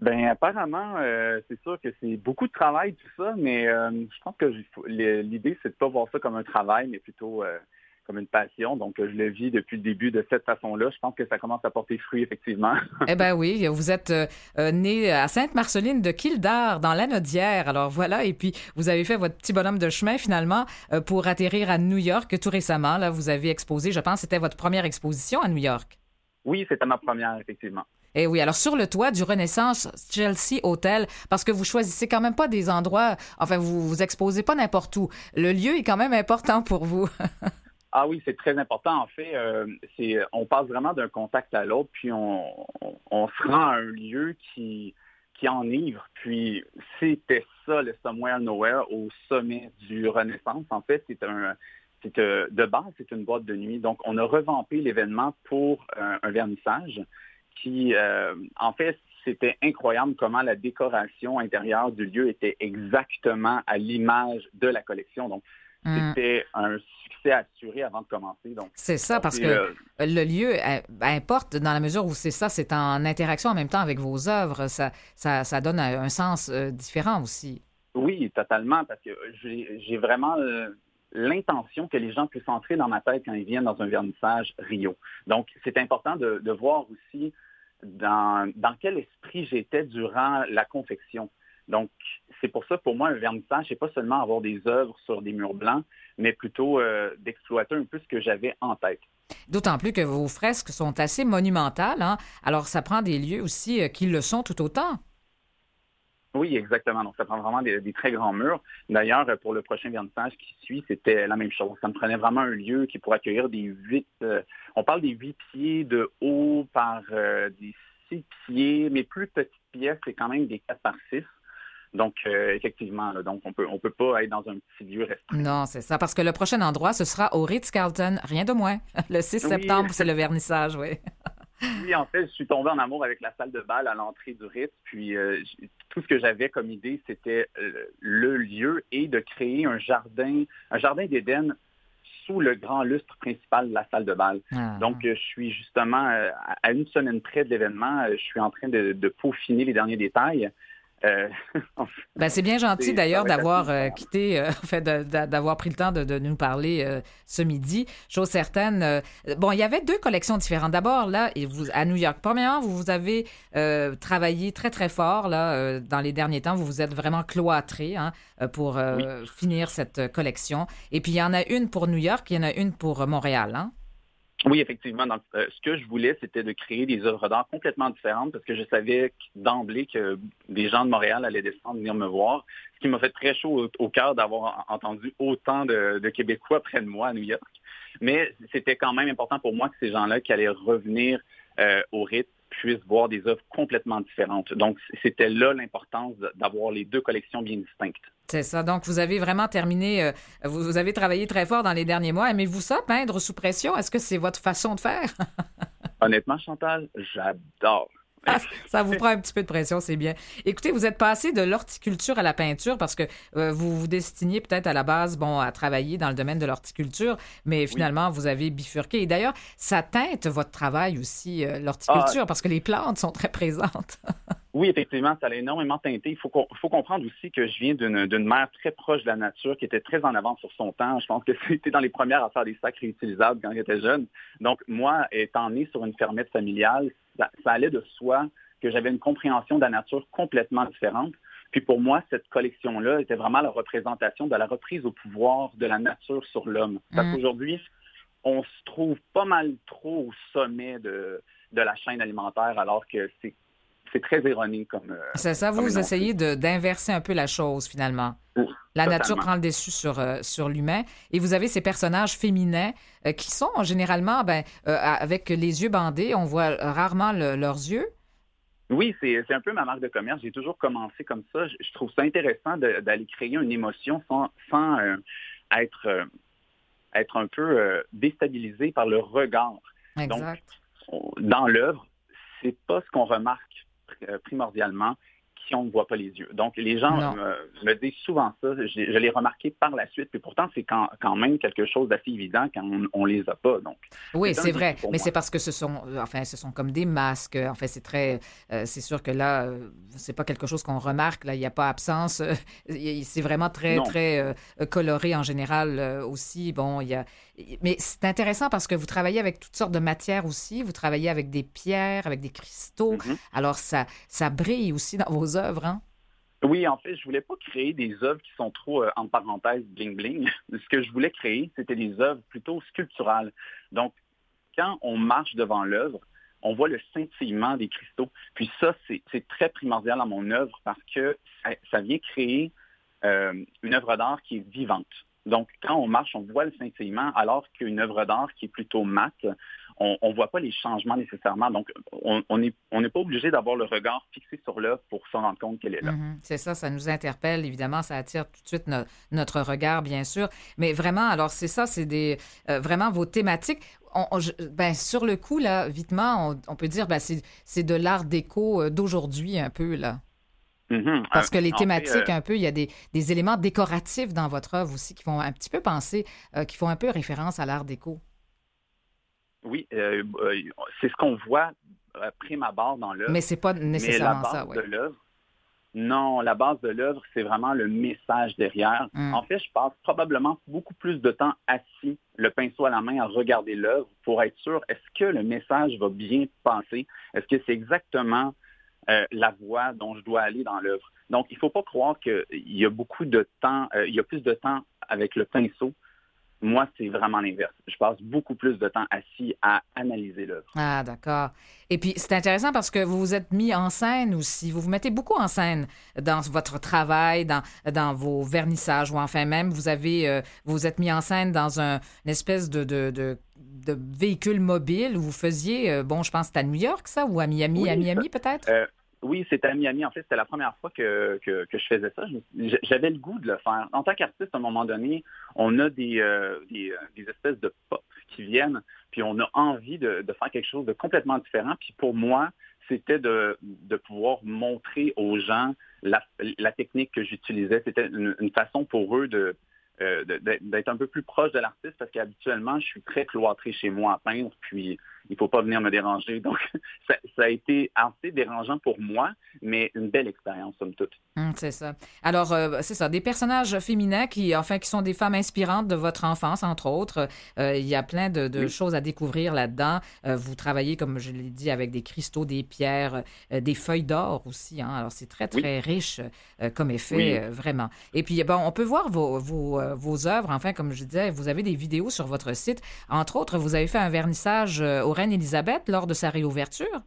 Ben apparemment, euh, c'est sûr que c'est beaucoup de travail tout ça, mais euh, je pense que l'idée c'est de pas voir ça comme un travail, mais plutôt euh, comme une passion. Donc je le vis depuis le début de cette façon-là. Je pense que ça commence à porter fruit effectivement. [LAUGHS] Eh ben oui, vous êtes euh, euh, né à Sainte-Marceline de Kildare, dans l'Anaudière. Alors voilà, et puis vous avez fait votre petit bonhomme de chemin finalement euh, pour atterrir à New York tout récemment. Là, vous avez exposé, je pense, c'était votre première exposition à New York. oui, c'était ma première effectivement. Eh oui, alors sur le toit du Renaissance Chelsea Hotel, parce que vous choisissez quand même pas des endroits, enfin vous vous exposez pas n'importe où. Le lieu est quand même important pour vous. [LAUGHS] Ah oui, c'est très important. En fait, euh, c'est on passe vraiment d'un contact à l'autre, puis on, on, on se rend à un lieu qui qui enivre. Puis c'était ça, le Somewhere Nowhere, au sommet du Renaissance. En fait, c'est un c'est euh, de base, c'est une boîte de nuit. Donc, on a revampé l'événement pour un, un vernissage qui, euh, en fait, c'était incroyable comment la décoration intérieure du lieu était exactement à l'image de la collection. Donc, Hum, c'était un succès assuré avant de commencer. Donc, C'est ça, parce que euh, le lieu euh, importe dans la mesure où c'est ça, c'est en interaction en même temps avec vos œuvres. Ça, ça, ça donne un, sens euh, différent aussi. oui, totalement, parce que j'ai j'ai vraiment l'intention que les gens puissent entrer dans ma tête quand ils viennent dans un vernissage Rio. Donc, c'est important de, de voir aussi dans, dans quel esprit j'étais durant la confection. Donc, c'est pour ça, pour moi, un vernissage, c'est pas seulement avoir des œuvres sur des murs blancs, mais plutôt euh, d'exploiter un peu ce que j'avais en tête. D'autant plus que vos fresques sont assez monumentales. hein. Alors, ça prend des lieux aussi euh, qui le sont tout autant. Oui, exactement. Donc, ça prend vraiment des, des très grands murs. D'ailleurs, euh, pour le prochain vernissage qui suit, c'était la même chose. Ça me prenait vraiment un lieu qui pourrait accueillir des huit, euh, on parle des huit pieds de haut par des six pieds, mais plus petites pièces, c'est quand même des quatre par six. Donc, euh, effectivement, là, donc on peut, on peut pas être dans un petit lieu restreint. Non, c'est ça, parce que le prochain endroit, ce sera au Ritz-Carlton, rien de moins. [LAUGHS] Le 6 Oui. septembre, c'est le vernissage, oui. [LAUGHS] Oui, en fait, je suis tombé en amour avec la salle de bal à l'entrée du Ritz. Puis euh, tout ce que j'avais comme idée, c'était euh, le lieu et de créer un jardin, un jardin d'Éden sous le grand lustre principal de la salle de bal. Ah. Donc, je suis justement euh, à une semaine près de l'événement. Je suis en train de, de peaufiner les derniers détails. Euh, [LAUGHS] Ben, c'est bien gentil d'ailleurs d'avoir euh, quitté, euh, [LAUGHS] fait, d'avoir pris le temps de, de nous parler euh, ce midi. Chose certaine. bon, il y avait deux collections différentes. D'abord, là, et vous, à New York, premièrement, vous, vous avez travaillé très, très fort là, dans les derniers temps. Vous vous êtes vraiment cloîtré hein, pour finir cette collection. Et puis, il y en a une pour New York, il y en a une pour Montréal. Hein? Oui, effectivement. Donc, euh, ce que je voulais, c'était de créer des œuvres d'art complètement différentes parce que je savais d'emblée que des gens de Montréal allaient descendre venir me voir. Ce qui m'a fait très chaud au, cœur d'avoir en- entendu autant de, de Québécois près de moi à New York. Mais c'était quand même important pour moi que ces gens-là qui allaient revenir euh, au rythme puissent voir des œuvres complètement différentes. Donc, c'était là l'importance d'avoir les deux collections bien distinctes. C'est ça. Donc, vous avez vraiment terminé, euh, vous, vous avez travaillé très fort dans les derniers mois. Aimez-vous ça, peindre sous pression? Est-ce que c'est votre façon de faire? [LAUGHS] Honnêtement, Chantal, j'adore. Ah, [LAUGHS] ça vous prend un petit peu de pression, c'est bien. Écoutez, vous êtes passé de l'horticulture à la peinture parce que euh, vous vous destiniez peut-être à la base, bon, à travailler dans le domaine de l'horticulture, mais finalement, vous avez bifurqué. Et d'ailleurs, ça teinte votre travail aussi, euh, l'horticulture, parce que les plantes sont très présentes. [LAUGHS] Oui, effectivement, ça l'a énormément teinté. Il faut, faut comprendre aussi que je viens d'une d'une mère très proche de la nature, qui était très en avance sur son temps. Je pense que [LAUGHS] c'était dans les premières à faire des sacs réutilisables quand j'étais jeune. Donc, moi, étant né sur une fermette familiale, ça, ça allait de soi que j'avais une compréhension de la nature complètement différente. Puis pour moi, cette collection-là était vraiment la représentation de la reprise au pouvoir de la nature sur l'homme. Parce Mm. qu'aujourd'hui, on se trouve pas mal trop au sommet de, de la chaîne alimentaire, alors que c'est c'est très erroné comme. euh, C'est ça, vous, essayez d'inverser un peu la chose, finalement. Oui, La totalement. nature prend le dessus sur, euh, sur l'humain. Et vous avez ces personnages féminins euh, qui sont généralement ben, euh, avec les yeux bandés. On voit rarement le- leurs yeux. Oui, c'est un peu ma marque de commerce. J'ai toujours commencé comme ça. Je, je trouve ça intéressant d'aller créer une émotion sans, sans être, être un peu déstabilisé par le regard. Exact. On- Dans l'œuvre, c'est pas ce qu'on remarque primordialement si on ne voit pas les yeux. Donc, les gens me, me disent souvent ça. Je, je l'ai remarqué par la suite. Puis pourtant, c'est quand, quand même quelque chose d'assez évident quand on, on les a pas. Donc, Oui, C'est vrai, mais c'est parce que ce sont, euh, enfin, ce sont comme des masques. En fait, c'est très, euh, c'est sûr que là, euh, c'est pas quelque chose qu'on remarque. Là, il n'y a pas absence. [LAUGHS] euh, c'est vraiment très, Non. très euh, coloré en général euh, aussi. Bon, il y a, mais c'est intéressant parce que vous travaillez avec toutes sortes de matières aussi. Vous travaillez avec des pierres, avec des cristaux. Mhm. Alors ça, ça brille aussi dans vos œuvres, hein? Oui, en fait, je voulais pas créer des œuvres qui sont trop, euh, en parenthèse, bling-bling. [LAUGHS] Ce que je voulais créer, c'était des œuvres plutôt sculpturales. Donc, quand on marche devant l'œuvre, on voit le scintillement des cristaux. Puis ça, c'est c'est très primordial dans mon œuvre parce que ça, ça vient créer euh, une œuvre d'art qui est vivante. Donc, quand on marche, on voit le scintillement, alors qu'une œuvre d'art qui est plutôt mate, on ne voit pas les changements nécessairement. Donc, on n'est on pas obligé d'avoir le regard fixé sur l'œuvre pour se rendre compte qu'elle est là. Mhm. C'est ça, ça nous interpelle, évidemment, ça attire tout de suite no- notre regard, bien sûr. Mais vraiment, alors c'est ça, c'est des euh, vraiment vos thématiques. On- ben, sur le coup, là, vitement, on, peut dire ben, c'est c'est de l'art déco euh, d'aujourd'hui un peu, là. Mhm. Parce Euh, que les en thématiques, fait, euh, un peu, il y a des, des éléments décoratifs dans votre œuvre aussi qui font un petit peu penser, euh, qui font un peu référence à l'art déco. oui, euh, euh, c'est ce qu'on voit euh, prime abord dans l'œuvre. Mais c'est pas Mais la nécessairement base ça, oui. de l'œuvre, non, la base de l'œuvre, c'est vraiment le message derrière. Mm. En fait, je passe probablement beaucoup plus de temps assis, le pinceau à la main, à regarder l'œuvre pour être sûr, est-ce que le message va bien passer? Est-ce que c'est exactement euh, la voie dont je dois aller dans l'œuvre? Donc, il ne faut pas croire qu'il y a beaucoup de temps, euh, il y a plus de temps avec le pinceau. Moi, c'est vraiment l'inverse. Je passe beaucoup plus de temps assis à analyser l'œuvre. Ah, d'accord. Et puis, c'est intéressant parce que vous vous êtes mis en scène aussi. Vous vous mettez beaucoup en scène dans votre travail, dans, dans vos vernissages, ou enfin même, vous avez, euh, vous êtes mis en scène dans un, une espèce de, de, de, de véhicule mobile où vous faisiez, euh, bon, je pense que c'est à New York, ça, ou à Miami, Oui, à Miami peut-être? Euh, Oui, c'était à Miami. En fait, c'était la première fois que, que, que je faisais ça. J'avais le goût de le faire. En tant qu'artiste, à un moment donné, on a des, euh, des, euh, des espèces de pop qui viennent, puis on a envie de, de faire quelque chose de complètement différent. Puis pour moi, c'était de, de pouvoir montrer aux gens la, la technique que j'utilisais. C'était une, une façon pour eux de euh, d'être un peu plus proche de l'artiste parce qu'habituellement, je suis très cloîtré chez moi à peindre, puis il faut pas venir me déranger. [LAUGHS] Donc, ça, ça a été assez dérangeant pour moi, mais une belle expérience, somme toute. Hum, c'est ça. Alors, euh, c'est ça, des personnages féminins qui, enfin, qui sont des femmes inspirantes de votre enfance, entre autres. Euh, il y a plein de, de Oui. choses à découvrir là-dedans. Vous travaillez, comme je l'ai dit, avec des cristaux, des pierres, des feuilles d'or aussi. Hein? Alors, c'est très, Oui. très riche comme effet, Oui. vraiment. Et puis, bon, on peut voir vos, vos, euh, vos œuvres. Enfin, comme je disais, vous avez des vidéos sur votre site. Entre autres, vous avez fait un vernissage euh, au Reine Élisabeth lors de sa réouverture.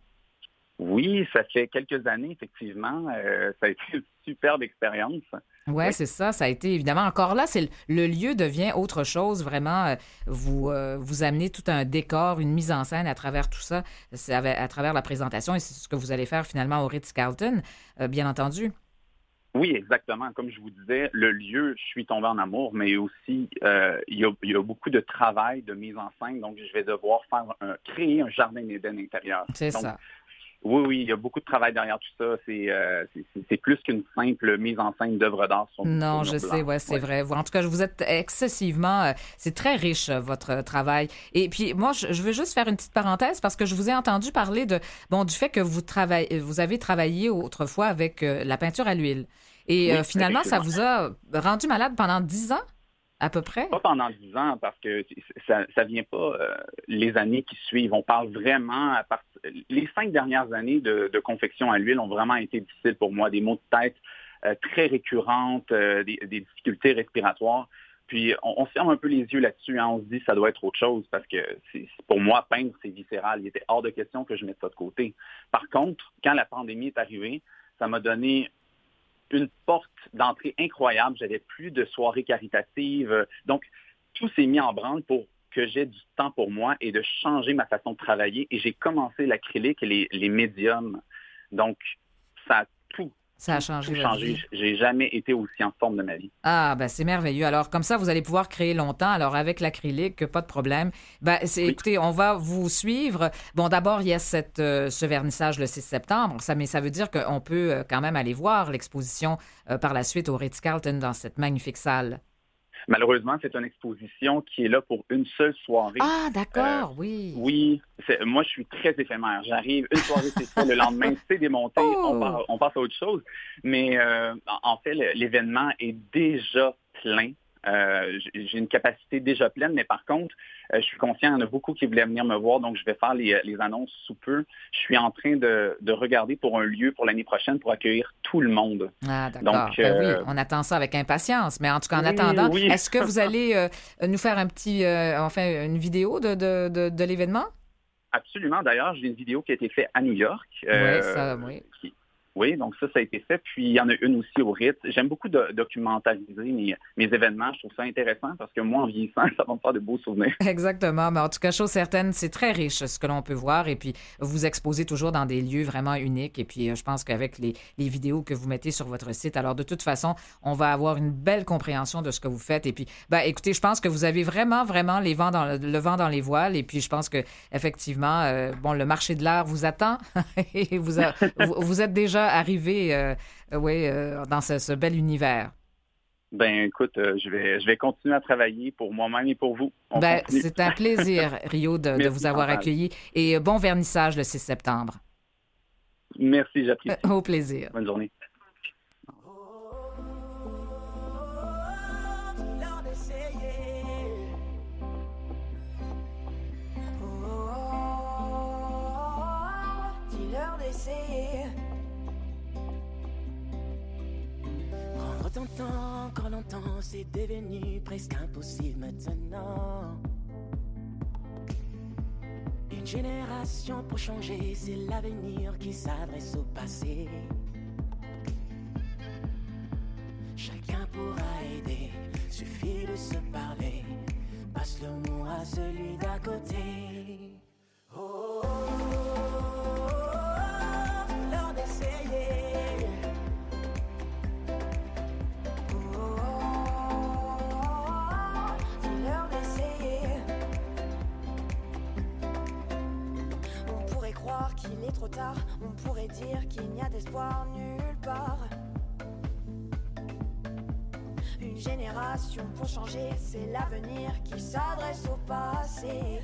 Oui, ça fait quelques années, effectivement. Euh, ça a été une superbe expérience. Ouais, Oui. c'est ça. Ça a été évidemment encore là, c'est le, le lieu devient autre chose. Vraiment, euh, vous euh, vous amenez tout un décor, une mise en scène à travers tout ça, à travers la présentation et c'est ce que vous allez faire finalement au Ritz Carlton, bien entendu. Oui, exactement. Comme je vous disais, le lieu, je suis tombé en amour, mais aussi, euh, il, y a, il y a beaucoup de travail, de mise en scène, donc je vais devoir faire un- créer un jardin d'Éden intérieur. C'est ça. Oui, oui, il y a beaucoup de travail derrière tout ça. C'est euh, c'est- plus qu'une simple mise en scène d'œuvres d'art. sur- Non, sur je sais, ouais, c'est Ouais. vrai. Vous- En tout cas, vous êtes excessivement, euh, c'est très riche euh, votre euh, travail. Et puis moi, je, je veux juste faire une petite parenthèse parce que je vous ai entendu parler de, bon, du fait que vous travaillez, vous avez travaillé autrefois avec la peinture à l'huile. Et Oui, euh, finalement, ça vous a rendu malade pendant dix ans, à. Pas pendant dix ans, parce que ça ça vient pas euh, les années qui suivent. On parle vraiment à part... Les cinq dernières années de, confection à l'huile ont vraiment été difficiles pour moi. Des maux de tête euh, très récurrentes, euh, des, difficultés respiratoires. Puis on, se ferme un peu les yeux là-dessus. hein. On se dit ça doit être autre chose parce que pour moi, peindre, c'est viscéral. Il était hors de question que je mette ça de côté. Par contre, quand la pandémie est arrivée, ça m'a donné une porte d'entrée incroyable. J'avais plus de soirées caritatives. Donc, tout s'est mis en branle pour que j'ai du temps pour moi et de changer ma façon de travailler. Et j'ai commencé l'acrylique et les, les médiums. Donc, ça a tout, Ça a changé changé. J'ai jamais été aussi en forme de ma vie. Ah, ben c'est merveilleux. Alors, comme ça, vous allez pouvoir créer longtemps. Alors, avec l'acrylique, pas de problème. Ben, c'est, Oui. écoutez, on va vous suivre. Bon, d'abord, il y a cette, euh, ce vernissage le 6 septembre, ça, mais ça veut dire qu'on peut euh, quand même aller voir l'exposition euh, par la suite au Ritz-Carlton dans cette magnifique salle. Malheureusement, c'est une exposition qui est là pour une seule soirée. Ah, d'accord, oui. Oui, c'est- moi je suis très éphémère. J'arrive une soirée c'est ça, le lendemain [LAUGHS] c'est démonté, Oh! on, part- on passe à autre chose. Mais euh, en fait, l'événement est déjà plein. Euh, j'ai une capacité déjà pleine, mais par contre, euh, je suis conscient, il y en a beaucoup qui voulaient venir me voir, donc je vais faire les, les annonces sous peu. Je suis en train de, de regarder pour un lieu pour l'année prochaine pour accueillir tout le monde. Ah, d'accord. Donc, Ben euh, oui, on attend ça avec impatience. Mais en tout cas, en Oui, attendant, oui. est-ce que vous [LAUGHS] allez euh, nous faire un petit, euh, enfin, une vidéo de, de, de, de l'événement? Absolument. D'ailleurs, j'ai une vidéo qui a été faite à New York. Oui, euh, ça, oui. qui- oui, donc ça, ça a été fait. Puis il y en a une aussi au Ritz. J'aime beaucoup de- documentariser mes, mes événements. Je trouve ça intéressant parce que moi, en vieillissant, [LAUGHS] ça va me faire de beaux souvenirs. [LAUGHS] Exactement. Mais en tout cas, chose certaine, c'est très riche ce que l'on peut voir. Et puis, vous exposez toujours dans des lieux vraiment uniques. Et puis, euh, je pense qu'avec les, les vidéos que vous mettez sur votre site, alors de toute façon, on va avoir une belle compréhension de ce que vous faites. Et puis, ben, écoutez, je pense que vous avez vraiment, vraiment le, vent dans les voiles. Et puis, je pense que effectivement, euh, bon, le marché de l'art vous attend. [LAUGHS] et vous, vous êtes déjà arrivé, euh, euh, oui, euh, dans ce, ce bel univers? Ben, écoute, euh, je vais, je vais continuer à travailler pour moi-même et pour vous. Ben, c'est un plaisir, [LAUGHS] Rio, de, vous avoir accueilli. Et bon vernissage le 6 septembre. Merci, j'apprécie. Au plaisir. Bonne journée. Quand longtemps c'est devenu presque impossible maintenant. Une génération pour changer, c'est l'avenir qui s'adresse au passé. Chacun pourra aider, suffit de se parler. Passe le mot à celui d'à côté. Oh, oh, oh, trop tard, on pourrait dire qu'il n'y a d'espoir nulle part. Une génération pour changer, c'est l'avenir qui s'adresse au passé.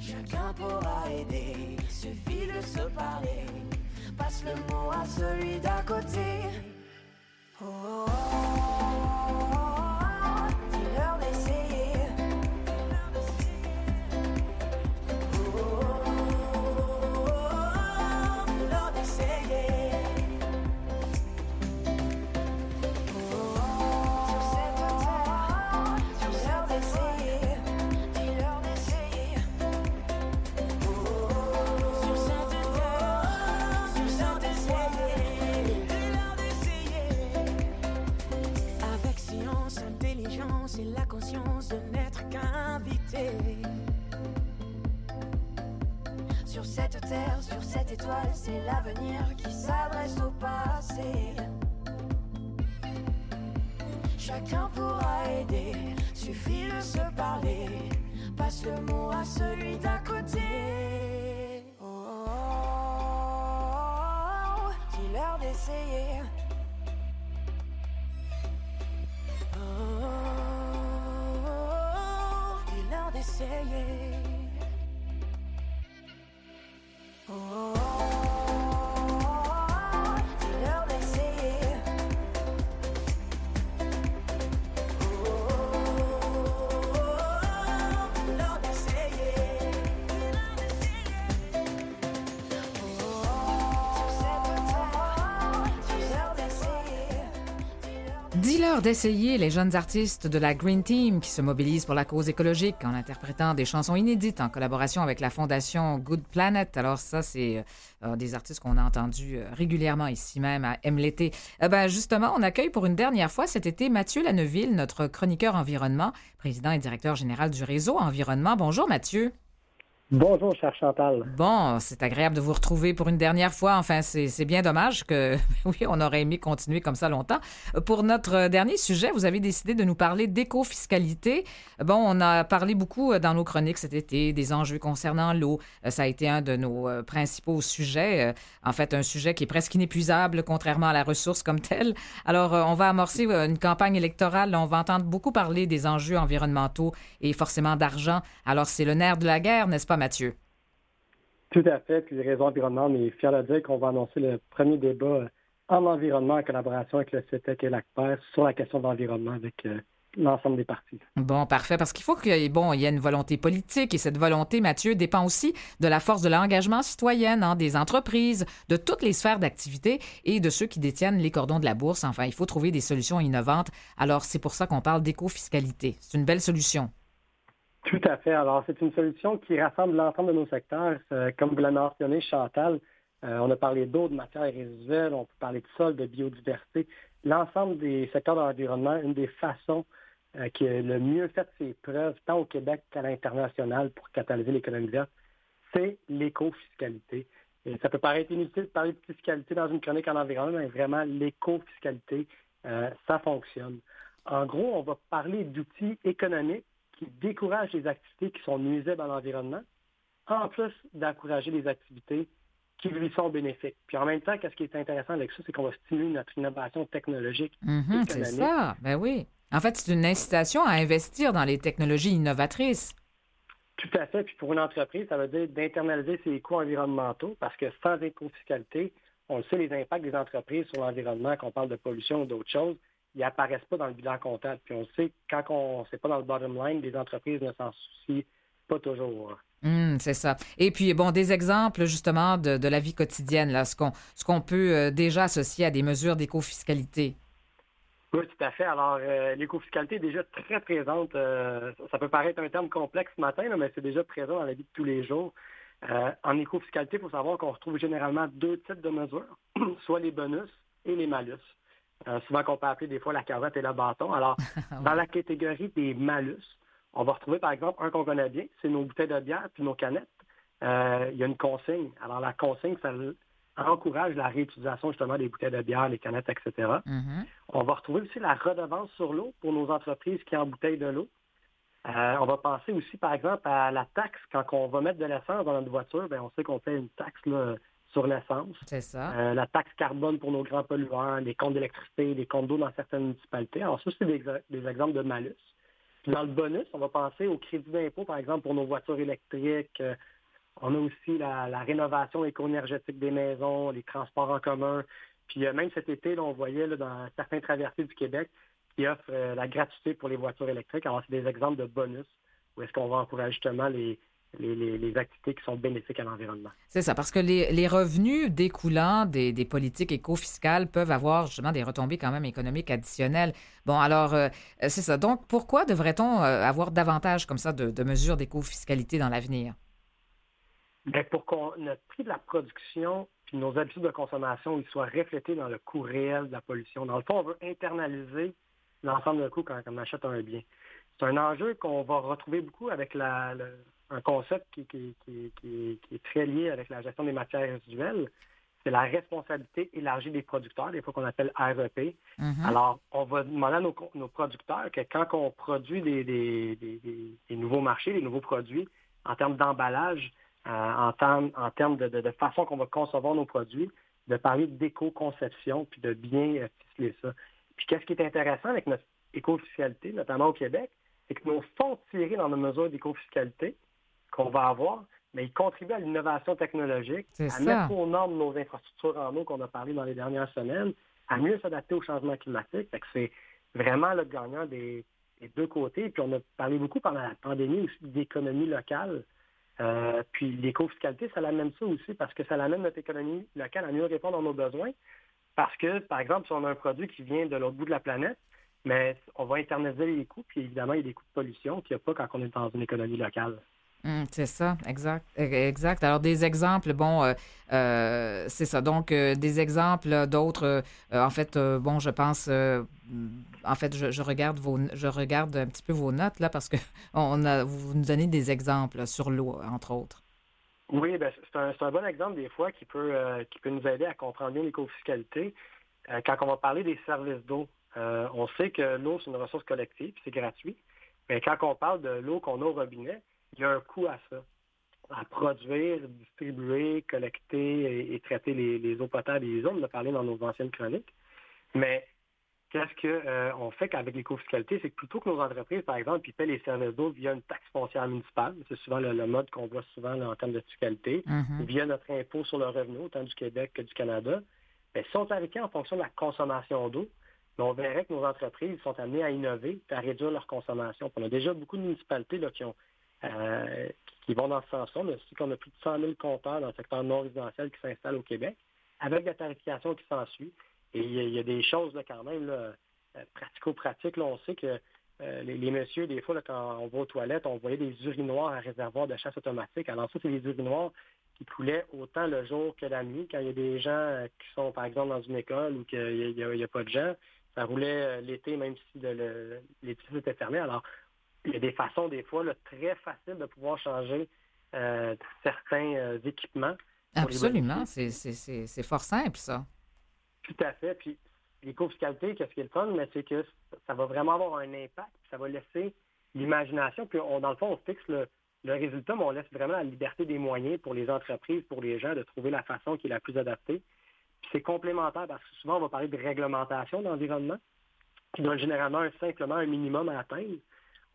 Chacun pourra aider, suffit de se parler. Passe le mot à celui d'à côté. Dis-leur d'essayer les jeunes artistes de la Green Team qui se mobilisent pour la cause écologique en interprétant des chansons inédites en collaboration avec la fondation Good Planet. Alors ça, c'est euh, des artistes qu'on a entendus euh, régulièrement ici même à M l'été. Eh ben, justement, on accueille pour une dernière fois cet été Mathieu Lanneville, notre chroniqueur environnement, président et directeur général du réseau Environnement. Bonjour Mathieu. Bonjour, cher Chantal. Bon, c'est agréable de vous retrouver pour une dernière fois. Enfin, c'est bien dommage que, [LAUGHS] oui, on aurait aimé continuer comme ça longtemps. Pour notre dernier sujet, vous avez décidé de nous parler d'éco-fiscalité. Bon, on a parlé beaucoup dans nos chroniques cet été des enjeux concernant l'eau. Euh, Ça a été un de nos euh, principaux sujets. Euh, En fait, un sujet qui est presque inépuisable, contrairement à la ressource comme telle. Alors, euh, on va amorcer euh, une campagne électorale. On va entendre beaucoup parler des enjeux environnementaux et forcément d'argent. Alors, c'est le nerf de la guerre, n'est-ce pas, Mathieu? Tout à fait. Puis, Réseau Environnement, on est fiers de dire qu'on va annoncer le premier débat euh, en environnement en collaboration avec le CETEC et l'ACPER sur la question de l'environnement avec euh, l'ensemble des partis. Bon, parfait, parce qu'il faut qu'il y ait, bon, il y ait une volonté politique et cette volonté, Mathieu, dépend aussi de la force de l'engagement citoyen, hein, des entreprises, de toutes les sphères d'activité et de ceux qui détiennent les cordons de la bourse. Enfin, il faut trouver des solutions innovantes. Alors, c'est pour ça qu'on parle d'éco-fiscalité. C'est une belle solution. Tout à fait. Alors, c'est une solution qui rassemble l'ensemble de nos secteurs. Euh, comme vous l'avez mentionné, Chantal, euh, on a parlé d'eau, de matières résiduelles, on peut parler de sol, de biodiversité. L'ensemble des secteurs de l'environnement, une des façons euh, qui a le mieux fait ses preuves, tant au Québec qu'à l'international, pour catalyser l'économie verte, c'est l'éco-fiscalité. Ça peut paraître inutile de parler de fiscalité dans une chronique en environnement, mais vraiment, l'éco-fiscalité, euh, ça fonctionne. En gros, on va parler d'outils économiques qui découragent les activités qui sont nuisibles à l'environnement, en plus d'encourager les activités qui lui sont bénéfiques. Puis en même temps, qu'est-ce qui est intéressant avec ça, c'est qu'on va stimuler notre innovation technologique. Mhm, c'est ça. Ben oui. En fait, c'est une incitation à investir dans les technologies innovatrices. Tout à fait. Puis pour une entreprise, ça veut dire d'internaliser ses coûts environnementaux parce que sans éco-fiscalité, on le sait, les impacts des entreprises sur l'environnement, qu'on parle de pollution ou d'autres choses, ils apparaissent pas dans le bilan comptable. Puis on sait, quand on c'est pas dans le bottom line, les entreprises ne s'en soucient pas toujours. Hum, c'est ça. Et puis, bon, des exemples justement de, de la vie quotidienne, là, ce qu'on peut euh, déjà associer à des mesures d'éco-fiscalité. Oui, tout à fait. Alors, euh, l'éco-fiscalité est déjà très présente. euh, ça peut paraître un terme complexe ce matin, là, mais c'est déjà présent dans la vie de tous les jours. Euh, en éco-fiscalité, il faut savoir qu'on retrouve généralement deux types de mesures, [CLEARS THROAT] soit les bonus et les malus. Euh, souvent qu'on peut appeler des fois la carotte et le bâton. Alors, [LAUGHS] dans la catégorie des malus, on va retrouver par exemple un qu'on connaît bien, c'est nos bouteilles de bière puis nos canettes. Euh, il y a une consigne. Alors, la consigne, ça encourage la réutilisation justement des bouteilles de bière, les canettes, etc. Mhm. On va retrouver aussi la redevance sur l'eau pour nos entreprises qui embouteillent de l'eau. Euh, on va penser aussi, par exemple, à la taxe. Quand on va mettre de l'essence dans notre voiture, ben, on sait qu'on paie une taxe là, sur l'essence. C'est ça. Euh, la taxe carbone pour nos grands polluants, les comptes d'électricité, les comptes d'eau dans certaines municipalités. Alors ça, c'est des, exemples de malus. Puis dans le bonus, on va penser au crédit d'impôt, par exemple, pour nos voitures électriques. Euh, on a aussi la, la rénovation éco-énergétique des maisons, les transports en commun. Puis euh, même cet été, là, on voyait là, dans certains traversées du Québec qui offrent la gratuité pour les voitures électriques. Alors, c'est des exemples de bonus où est-ce qu'on va encourager justement les, les, les- les activités qui sont bénéfiques à l'environnement. C'est ça, parce que les, les revenus découlant des, des politiques éco-fiscales peuvent avoir justement des retombées quand même économiques additionnelles. Bon, alors, euh, c'est ça. Donc, pourquoi devrait-on euh, avoir davantage comme ça de, de mesures d'éco-fiscalité dans l'avenir? Bien, pour qu'on notre prix de la production puis nos habitudes de consommation ils soient reflétés dans le coût réel de la pollution. Dans le fond, on veut internaliser l'ensemble de coûts quand, quand on achète un bien. C'est un enjeu qu'on va retrouver beaucoup avec la, le- un concept qui, qui- qui- qui- qui est très lié avec la gestion des matières résiduelles. C'est la responsabilité élargie des producteurs, des fois qu'on appelle REP. Mhm. Alors, on va demander à nos, nos producteurs que quand on produit des, des- des- des- des nouveaux marchés, des nouveaux produits, en termes d'emballage, euh, en termes, en termes de, de- de façon qu'on va concevoir nos produits, de parler d'éco-conception, puis de bien euh, ficeler ça. Puis qu'est-ce qui est intéressant avec notre éco-fiscalité, notamment au Québec, c'est que nos fonds tirés dans nos mesures d'éco-fiscalité qu'on va avoir, mais ils contribuent à l'innovation technologique, à ça. mettre aux normes nos infrastructures en eau qu'on a parlé dans les dernières semaines, à mieux s'adapter au changement climatique. C'est vraiment le gagnant des, des deux côtés. Puis on a parlé beaucoup pendant la pandémie aussi d'économie locale. Euh, puis l'éco-fiscalité, ça l'amène ça aussi parce que ça l'amène notre économie locale à mieux répondre à nos besoins. Parce que, par exemple, si on a un produit qui vient de l'autre bout de la planète, mais on va internaliser les coûts, puis évidemment, il y a des coûts de pollution qu'il n'y a pas quand on est dans une économie locale. Hum, c'est ça, exact, exact. Alors des exemples, bon, euh, euh, c'est ça. Donc euh, des exemples d'autres. en fait, bon, je pense. en fait, je, regarde vos, je regarde un petit peu vos notes là parce que [LAUGHS] on a, vous nous donnez des exemples sur l'eau, entre autres. Oui, ben, c'est un, un bon exemple des fois qui peut, qui peut nous aider à comprendre bien l'éco-fiscalité. Quand on va parler des services d'eau, on sait que l'eau, c'est une ressource collective, c'est gratuit. Mais quand on parle de l'eau qu'on a au robinet, il y a un coût à ça. À produire, distribuer, collecter et, et traiter les, les eaux potables et les eaux. On en a parlé dans nos anciennes chroniques. Mais qu'est-ce qu'on fait avec l'éco-fiscalité? C'est que plutôt que nos entreprises, par exemple, ils paient les services d'eau via une taxe foncière municipale, c'est souvent le, le mode qu'on voit souvent là, en termes de fiscalité, Mhm. via notre impôt sur le revenu, autant du Québec que du Canada, bien, si on en fonction de la consommation d'eau, bien, on verrait que nos entreprises sont amenées à innover et à réduire leur consommation. Puis on a déjà beaucoup de municipalités là, qui, ont, euh, qui vont dans ce sens-là. On a qu'on a plus de 100 000 compteurs dans le secteur non résidentiel qui s'installent au Québec, avec la tarification qui s'ensuit. Et il y, a, des choses quand même euh, pratico-pratiques. On sait que euh, les, messieurs, des fois, quand on va aux toilettes, on voyait des urinoirs à réservoir de chasse automatique. Alors ça, c'est des urinoirs qui coulaient autant le jour que la nuit. Quand il y a des gens qui sont, par exemple, dans une école ou qu'il n'y a, pas de gens, ça roulait l'été, même si l'épicerie était fermée. Alors, il y a des façons, des fois, là, très faciles de pouvoir changer euh, certains euh, équipements. Absolument, c'est fort simple ça. Tout à fait. Puis l'éco-fiscalité, qu'est-ce qui est le fun, mais c'est que ça va vraiment avoir un impact, puis ça va laisser l'imagination. Puis on, dans le fond, on fixe le, le résultat, mais on laisse vraiment la liberté des moyens pour les entreprises, pour les gens, de trouver la façon qui est la plus adaptée. Puis c'est complémentaire parce que souvent, on va parler de réglementation d'environnement, qui donne généralement un- simplement un minimum à atteindre.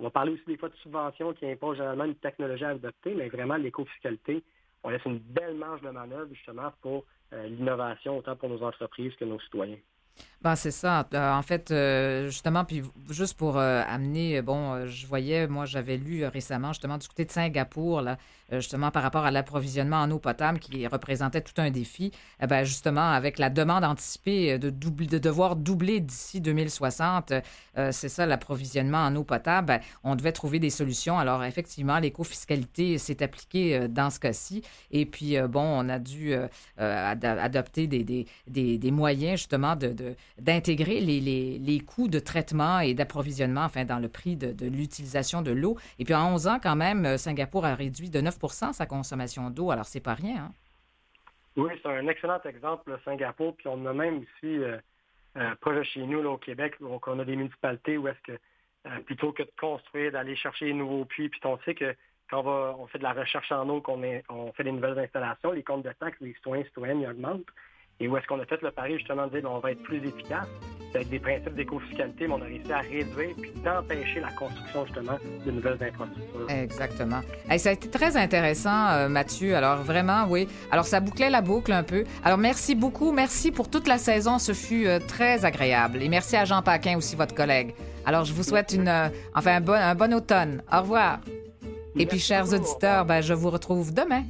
On va parler aussi des fois de subventions qui imposent généralement une technologie à adopter, mais vraiment l'éco-fiscalité, on laisse une belle marge de manœuvre justement pour euh, l'innovation, autant pour nos entreprises que nos citoyens. Ben, c'est ça. Euh, en fait, euh, justement, puis juste pour euh, amener, bon, je voyais, moi, j'avais lu récemment, justement, du côté de Singapour, là, justement, par rapport à l'approvisionnement en eau potable qui représentait tout un défi. Eh ben, justement, avec la demande anticipée de, devoir doubler d'ici 2060, euh, c'est ça, l'approvisionnement en eau potable, ben, on devait trouver des solutions. Alors, effectivement, l'éco-fiscalité s'est appliquée dans ce cas-ci. Et puis, bon, on a dû ad- adopter des, des, des, moyens, justement, de- d'intégrer les, les, les coûts de traitement et d'approvisionnement, enfin, dans le prix de, l'utilisation de l'eau. Et puis, en 11 ans, quand même, euh, Singapour a réduit de 9% sa consommation d'eau. Alors, c'est pas rien, hein? Oui, c'est un excellent exemple, Singapour. Puis on a même ici, euh, euh, proche de chez nous, là, au Québec, donc on a des municipalités où est-ce que euh, plutôt que de construire, d'aller chercher des nouveaux puits. Puis on sait que quand on, fait de la recherche en eau, qu'on on fait des nouvelles installations, les comptes de taxes des citoyens et citoyennes augmentent. Et où est-ce qu'on a fait le pari justement de dire ben, on va être plus efficace? Avec des principes d'éco-fiscalité, mais on a réussi à réduire puis d'empêcher la construction justement de nouvelles infrastructures. Exactement. Hey, ça a été très intéressant, euh, Mathieu. Alors vraiment, oui. Alors ça bouclait la boucle un peu. Alors merci beaucoup. Merci pour toute la saison. Ce fut euh, très agréable. Et merci à Jean Paquin aussi, votre collègue. Alors je vous souhaite une, euh, enfin un bon, un bon automne. Au revoir. Et puis, chers auditeurs, ben, je vous retrouve demain.